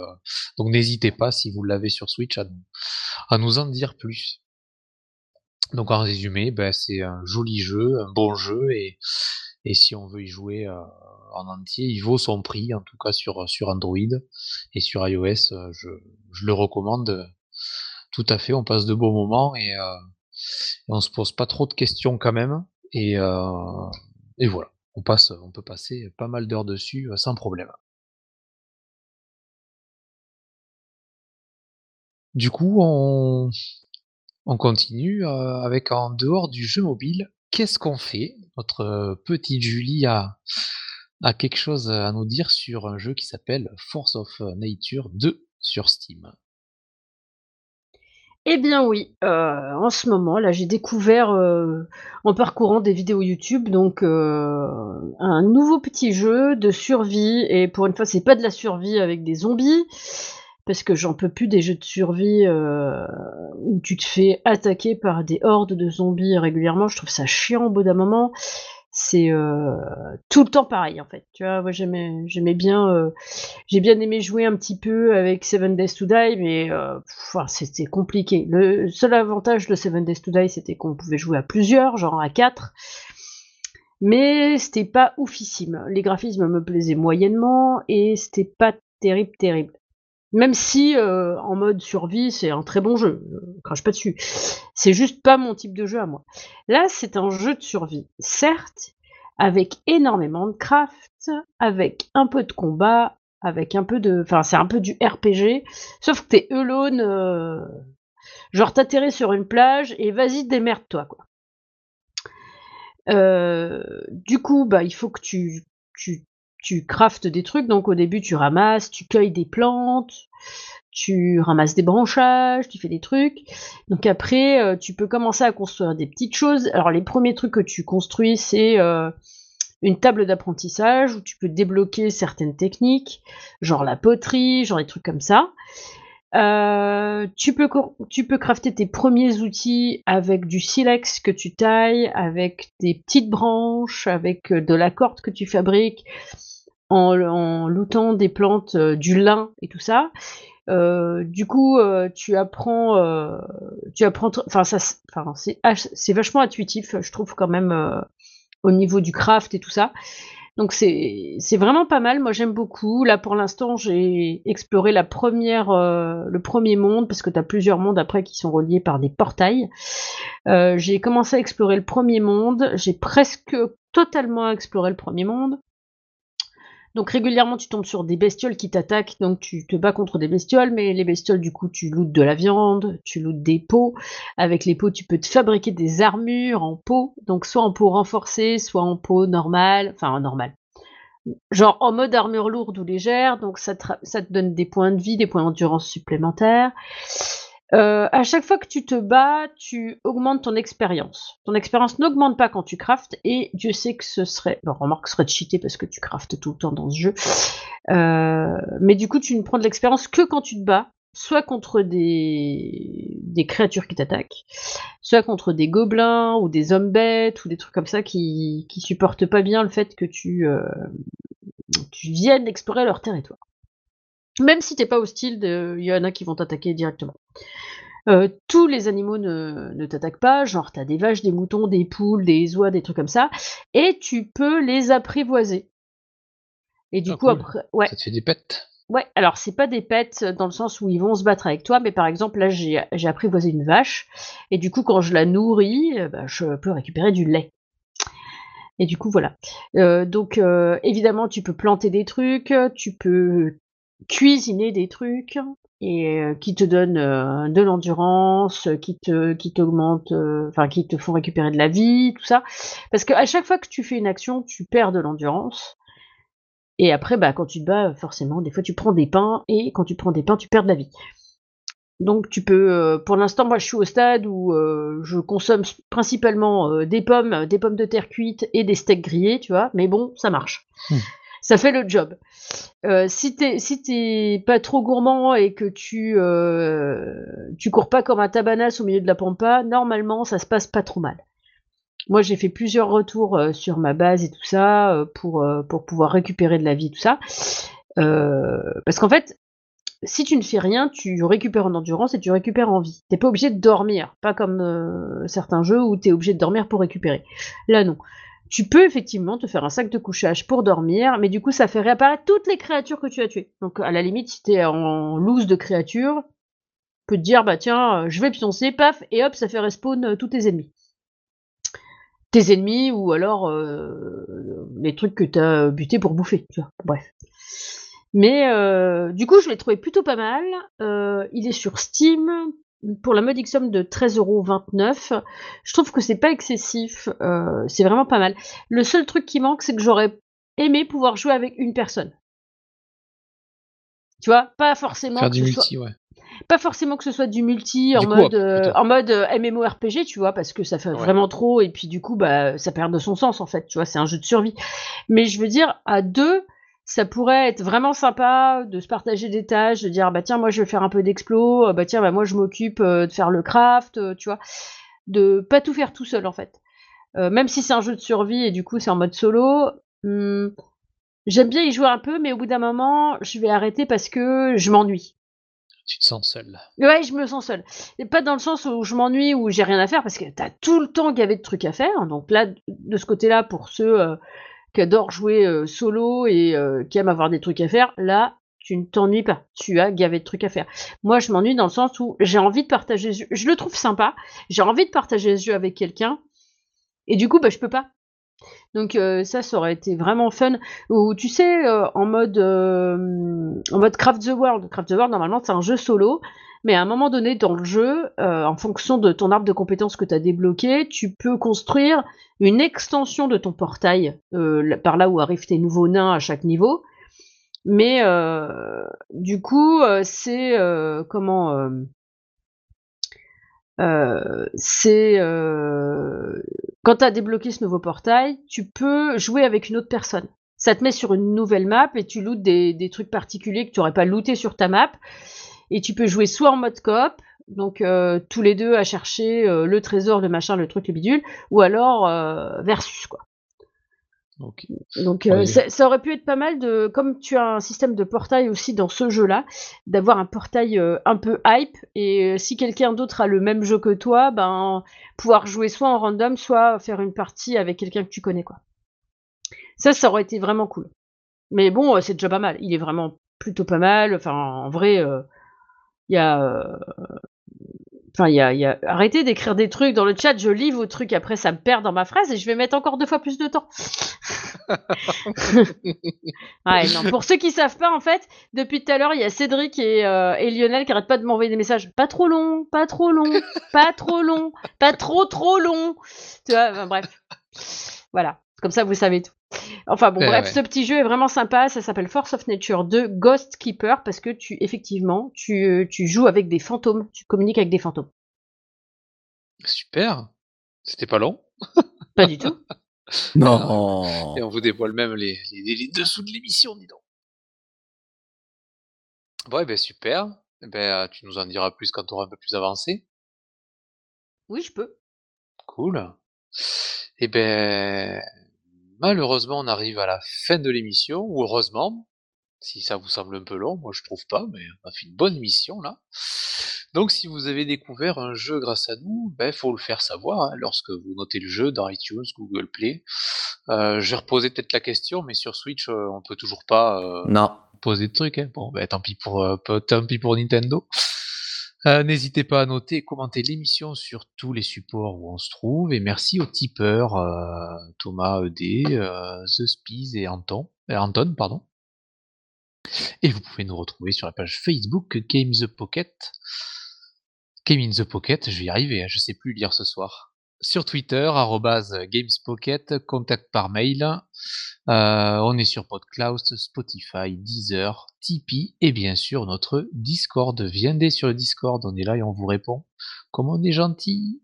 donc n'hésitez pas si vous l'avez sur Switch à, à nous en dire plus donc en résumé ben, c'est un joli jeu un bon jeu et et si on veut y jouer en entier il vaut son prix en tout cas sur sur Android et sur iOS je, je le recommande tout à fait, on passe de beaux moments et, euh, on se pose pas trop de questions quand même. Et, euh, et voilà, on passe, on peut passer pas mal d'heures dessus euh, sans problème. Du coup, on, on continue euh, avec en dehors du jeu mobile. Qu'est-ce qu'on fait? Notre petite Julie a, quelque chose à nous dire sur un jeu qui s'appelle Force of Nature 2 sur Steam. Eh bien oui, euh, en ce moment, là, j'ai découvert euh, en parcourant des vidéos YouTube, donc euh, un nouveau petit jeu de survie. Et pour une fois, c'est pas de la survie avec des zombies, parce que j'en peux plus des jeux de survie où tu te fais attaquer par des hordes de zombies régulièrement. Je trouve ça chiant au bout d'un moment c'est euh, tout le temps pareil en fait. Tu vois, j'aimais, bien, euh, j'ai bien aimé jouer un petit peu avec Seven Days to Die, mais euh, c'était compliqué. Le seul avantage de Seven Days to Die, c'était qu'on pouvait jouer à plusieurs, genre à quatre. Mais c'était pas oufissime. Les graphismes me plaisaient moyennement et c'était pas terrible, terrible. Même si euh, en mode survie, c'est un très bon jeu, je crache pas dessus. C'est juste pas mon type de jeu à moi. Là, c'est un jeu de survie, certes, avec énormément de craft, avec un peu de combat, avec un peu de. Enfin, c'est un peu du RPG, sauf que t'es alone. Euh... Genre, t'atterris sur une plage et vas-y, démerde-toi, quoi. Euh, du coup, bah, il faut que tu, tu tu craftes des trucs, donc au début tu ramasses, tu cueilles des plantes, tu ramasses des branchages, tu fais des trucs. Donc après, euh, tu peux commencer à construire des petites choses. Alors les premiers trucs que tu construis, c'est euh, une table d'apprentissage où tu peux débloquer certaines techniques, genre la poterie, genre des trucs comme ça. Euh, tu, peux, crafter tes premiers outils avec du silex que tu tailles, avec des petites branches, avec de la corde que tu fabriques, en, en lootant des plantes, euh, du lin et tout ça. Euh, du coup, euh, tu apprends, tu apprends, enfin ça, enfin c'est vachement intuitif, je trouve quand même au niveau du craft et tout ça. Donc c'est vraiment pas mal. Moi j'aime beaucoup. Là pour l'instant j'ai exploré la première, le premier monde parce que tu as plusieurs mondes après qui sont reliés par des portails. j'ai commencé à explorer le premier monde. J'ai presque totalement exploré le premier monde. Donc régulièrement, tu tombes sur des bestioles qui t'attaquent, donc tu te bats contre des bestioles, mais les bestioles, du coup, tu lootes de la viande, tu lootes des pots. Avec les pots, tu peux te fabriquer des armures en peau, donc soit en peau renforcée, soit en peau normale, enfin normale. Genre en mode armure lourde ou légère, donc ça te donne des points de vie, des points d'endurance supplémentaires. Euh, à chaque fois que tu te bats, tu augmentes ton expérience. Ton expérience n'augmente pas quand tu craftes, et Dieu sait que ce serait. Bon, remarque, ce serait cheaté parce que tu craftes tout le temps dans ce jeu. Euh, mais du coup, tu ne prends de l'expérience que quand tu te bats, soit contre des, des créatures qui t'attaquent, soit contre des gobelins ou des hommes bêtes ou des trucs comme ça qui, qui supportent pas bien le fait que tu, euh, tu viennes explorer leur territoire. Même si t'es pas hostile, il y en a qui vont t'attaquer directement. Euh, tous les animaux ne, ne t'attaquent pas, genre t'as des vaches, des moutons, des poules, des oies, des trucs comme ça, et tu peux les apprivoiser. Et du Ah, coup, cool. après, ouais, Ça te fait des pets? ouais, alors c'est pas des pets dans le sens où ils vont se battre avec toi, mais par exemple, là j'ai apprivoisé une vache, et du coup, quand je la nourris, euh, bah, je peux récupérer du lait. Et du coup, voilà. Euh, donc, euh, évidemment, tu peux planter des trucs, tu peux cuisiner des trucs et euh, qui te donnent euh, de l'endurance, qui te qui t'augmentent, euh, enfin qui te font récupérer de la vie, tout ça. Parce que à chaque fois que tu fais une action, tu perds de l'endurance. Et après, bah, quand tu te bats, forcément, des fois tu prends des pains et quand tu prends des pains, tu perds de la vie. Donc tu peux, pour l'instant, moi je suis au stade où je consomme principalement des pommes, des pommes de terre cuites et des steaks grillés, tu vois. Mais bon, ça marche. Hmm. Ça fait le job. Euh, si t'es si pas trop gourmand et que tu euh, tu cours pas comme un tabanas au milieu de la pampa, normalement ça se passe pas trop mal. Moi j'ai fait plusieurs retours euh, sur ma base et tout ça pour pour pouvoir récupérer de la vie tout ça. Parce qu'en fait si tu ne fais rien, tu récupères en endurance et tu récupères en vie. T'es pas obligé de dormir, pas comme certains jeux où t'es obligé de dormir pour récupérer. Là non. Tu peux effectivement te faire un sac de couchage pour dormir, mais du coup ça fait réapparaître toutes les créatures que tu as tuées. Donc à la limite, si t'es en loose de créatures, tu peux te dire bah tiens, euh, je vais pioncer, paf, et hop, ça fait respawn euh, tous tes ennemis. Tes ennemis ou alors euh, les trucs que t'as butés pour bouffer. Bref. Mais du coup, je l'ai trouvé plutôt pas mal. Il est sur Steam pour la modique somme de 13,29€. Je trouve que c'est pas excessif. euh, c'est vraiment pas mal. Le seul truc qui manque, c'est que j'aurais aimé pouvoir jouer avec une personne. Tu vois, pas forcément Faire que du ce soit- multi, ouais. pas forcément que ce soit du multi en mode euh, en mode euh, MMORPG, tu vois, parce que ça fait Ouais. vraiment trop et puis du coup bah ça perd de son sens en fait, tu vois, c'est un jeu de survie. Mais je veux dire à deux, ça pourrait être vraiment sympa de se partager des tâches, de dire bah tiens moi je vais faire un peu d'explo, euh, bah tiens bah moi je m'occupe euh, de faire le craft, euh, tu vois, de pas tout faire tout seul en fait. Euh, même si c'est un jeu de survie et du coup c'est en mode solo, hum, j'aime bien y jouer un peu, mais au bout d'un moment je vais arrêter parce que je m'ennuie. Tu te sens seul. Ouais, je me sens seule. Et pas dans le sens où je m'ennuie, où j'ai rien à faire, parce que t'as tout le temps gavé de trucs à faire. Donc là, de ce côté-là, pour ceux euh, qui adorent jouer solo et euh, qui aiment avoir des trucs à faire, là, tu ne t'ennuies pas. Tu as gavé de trucs à faire. Moi, je m'ennuie dans le sens où j'ai envie de partager. Je le trouve sympa. J'ai envie de partager ce jeu avec quelqu'un. Et du coup, bah, je peux pas. Donc euh, ça, ça aurait été vraiment fun. Ou tu sais, euh, en mode euh, en mode Craft the World. Craft the World, normalement, c'est un jeu solo. Mais à un moment donné dans le jeu, en fonction de ton arbre de compétences que tu as débloqué, tu peux construire une extension de ton portail par là où arrivent tes nouveaux nains à chaque niveau. Mais du coup, c'est comment euh, c'est euh, quand tu as débloqué ce nouveau portail, tu peux jouer avec une autre personne. Ça te met sur une nouvelle map et tu lootes des, trucs particuliers que tu n'aurais pas looté sur ta map. Et tu peux jouer soit en mode coop, donc euh, tous les deux à chercher euh, le trésor, le machin, le truc, le bidule, ou alors versus quoi. Donc euh, ça, ça aurait pu être pas mal de, comme tu as un système de portail aussi dans ce jeu-là, d'avoir un portail euh, un peu hype et euh, si quelqu'un d'autre a le même jeu que toi, ben pouvoir jouer soit en random, soit faire une partie avec quelqu'un que tu connais quoi. Ça, ça aurait été vraiment cool. Mais bon, euh, c'est déjà pas mal. Il est vraiment plutôt pas mal. Enfin, en vrai, euh, il y a, Enfin, il y a, il y a- arrêtez d'écrire des trucs dans le chat, je lis vos trucs, après ça me perd dans ma phrase et je vais mettre encore deux fois plus de temps. <laughs> ouais, non. Pour ceux qui savent pas, en fait, depuis tout à l'heure, il y a Cédric et, euh, et Lionel qui arrêtent pas de m'envoyer des messages. Pas trop long, pas trop long, pas trop long, pas trop trop long. Tu vois, bref. Voilà. Comme ça, vous savez tout. Enfin bon, Ouais, bref, ouais. ce petit jeu est vraiment sympa. Ça s'appelle Force of Nature 2 Ghost Keeper parce que tu, effectivement, tu, euh, tu joues avec des fantômes. Tu communiques avec des fantômes. Super. C'était pas long. Pas du tout. <laughs> Non. Et on vous dévoile même les, les, les dessous de l'émission, dis donc. Bon, eh ben super. Eh ben, euh, tu nous en diras plus quand tu auras un peu plus avancé. Oui, je peux. Cool. Eh ben, malheureusement, on arrive à la fin de l'émission, ou heureusement, si ça vous semble un peu long, moi je trouve pas, mais on a fait une bonne émission là. Donc, si vous avez découvert un jeu grâce à nous, ben faut le faire savoir hein, lorsque vous notez le jeu dans iTunes, Google Play. Euh, je vais reposer peut-être la question, mais sur Switch, euh, on peut toujours pas euh, Non. poser de trucs. Hein. Bon, ben tant pis pour, euh, tant pis pour Nintendo. Euh, N'hésitez pas à noter et commenter l'émission sur tous les supports où on se trouve. Et merci aux tipeurs euh, Thomas ED, euh, The Spies et Anton, euh, Anton. Pardon. Et vous pouvez nous retrouver sur la page Facebook Game the Pocket. Game in the Pocket, je vais y arriver, hein, je sais plus lire ce soir. Sur Twitter, arrobase GamesPocket, contact par mail. Euh, on est sur PodCloud, Spotify, Deezer, Tipeee et bien sûr notre Discord. Viendez sur le Discord, on est là et on vous répond. Comme on est gentil.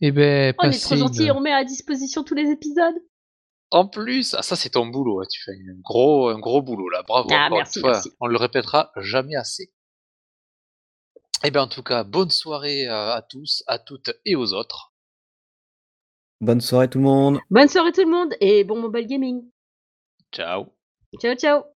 Eh ben, On est trop gentils, une- on met à disposition tous les épisodes. En plus, ah, ça c'est ton boulot, hein, tu fais un gros, un gros boulot là. Bravo. Ah, merci. On le répétera jamais assez. Eh bien, en tout cas, bonne soirée euh, à tous, à toutes et aux autres. Bonne soirée tout le monde. Bonne soirée tout le monde et bon mobile gaming. Ciao. Ciao, ciao.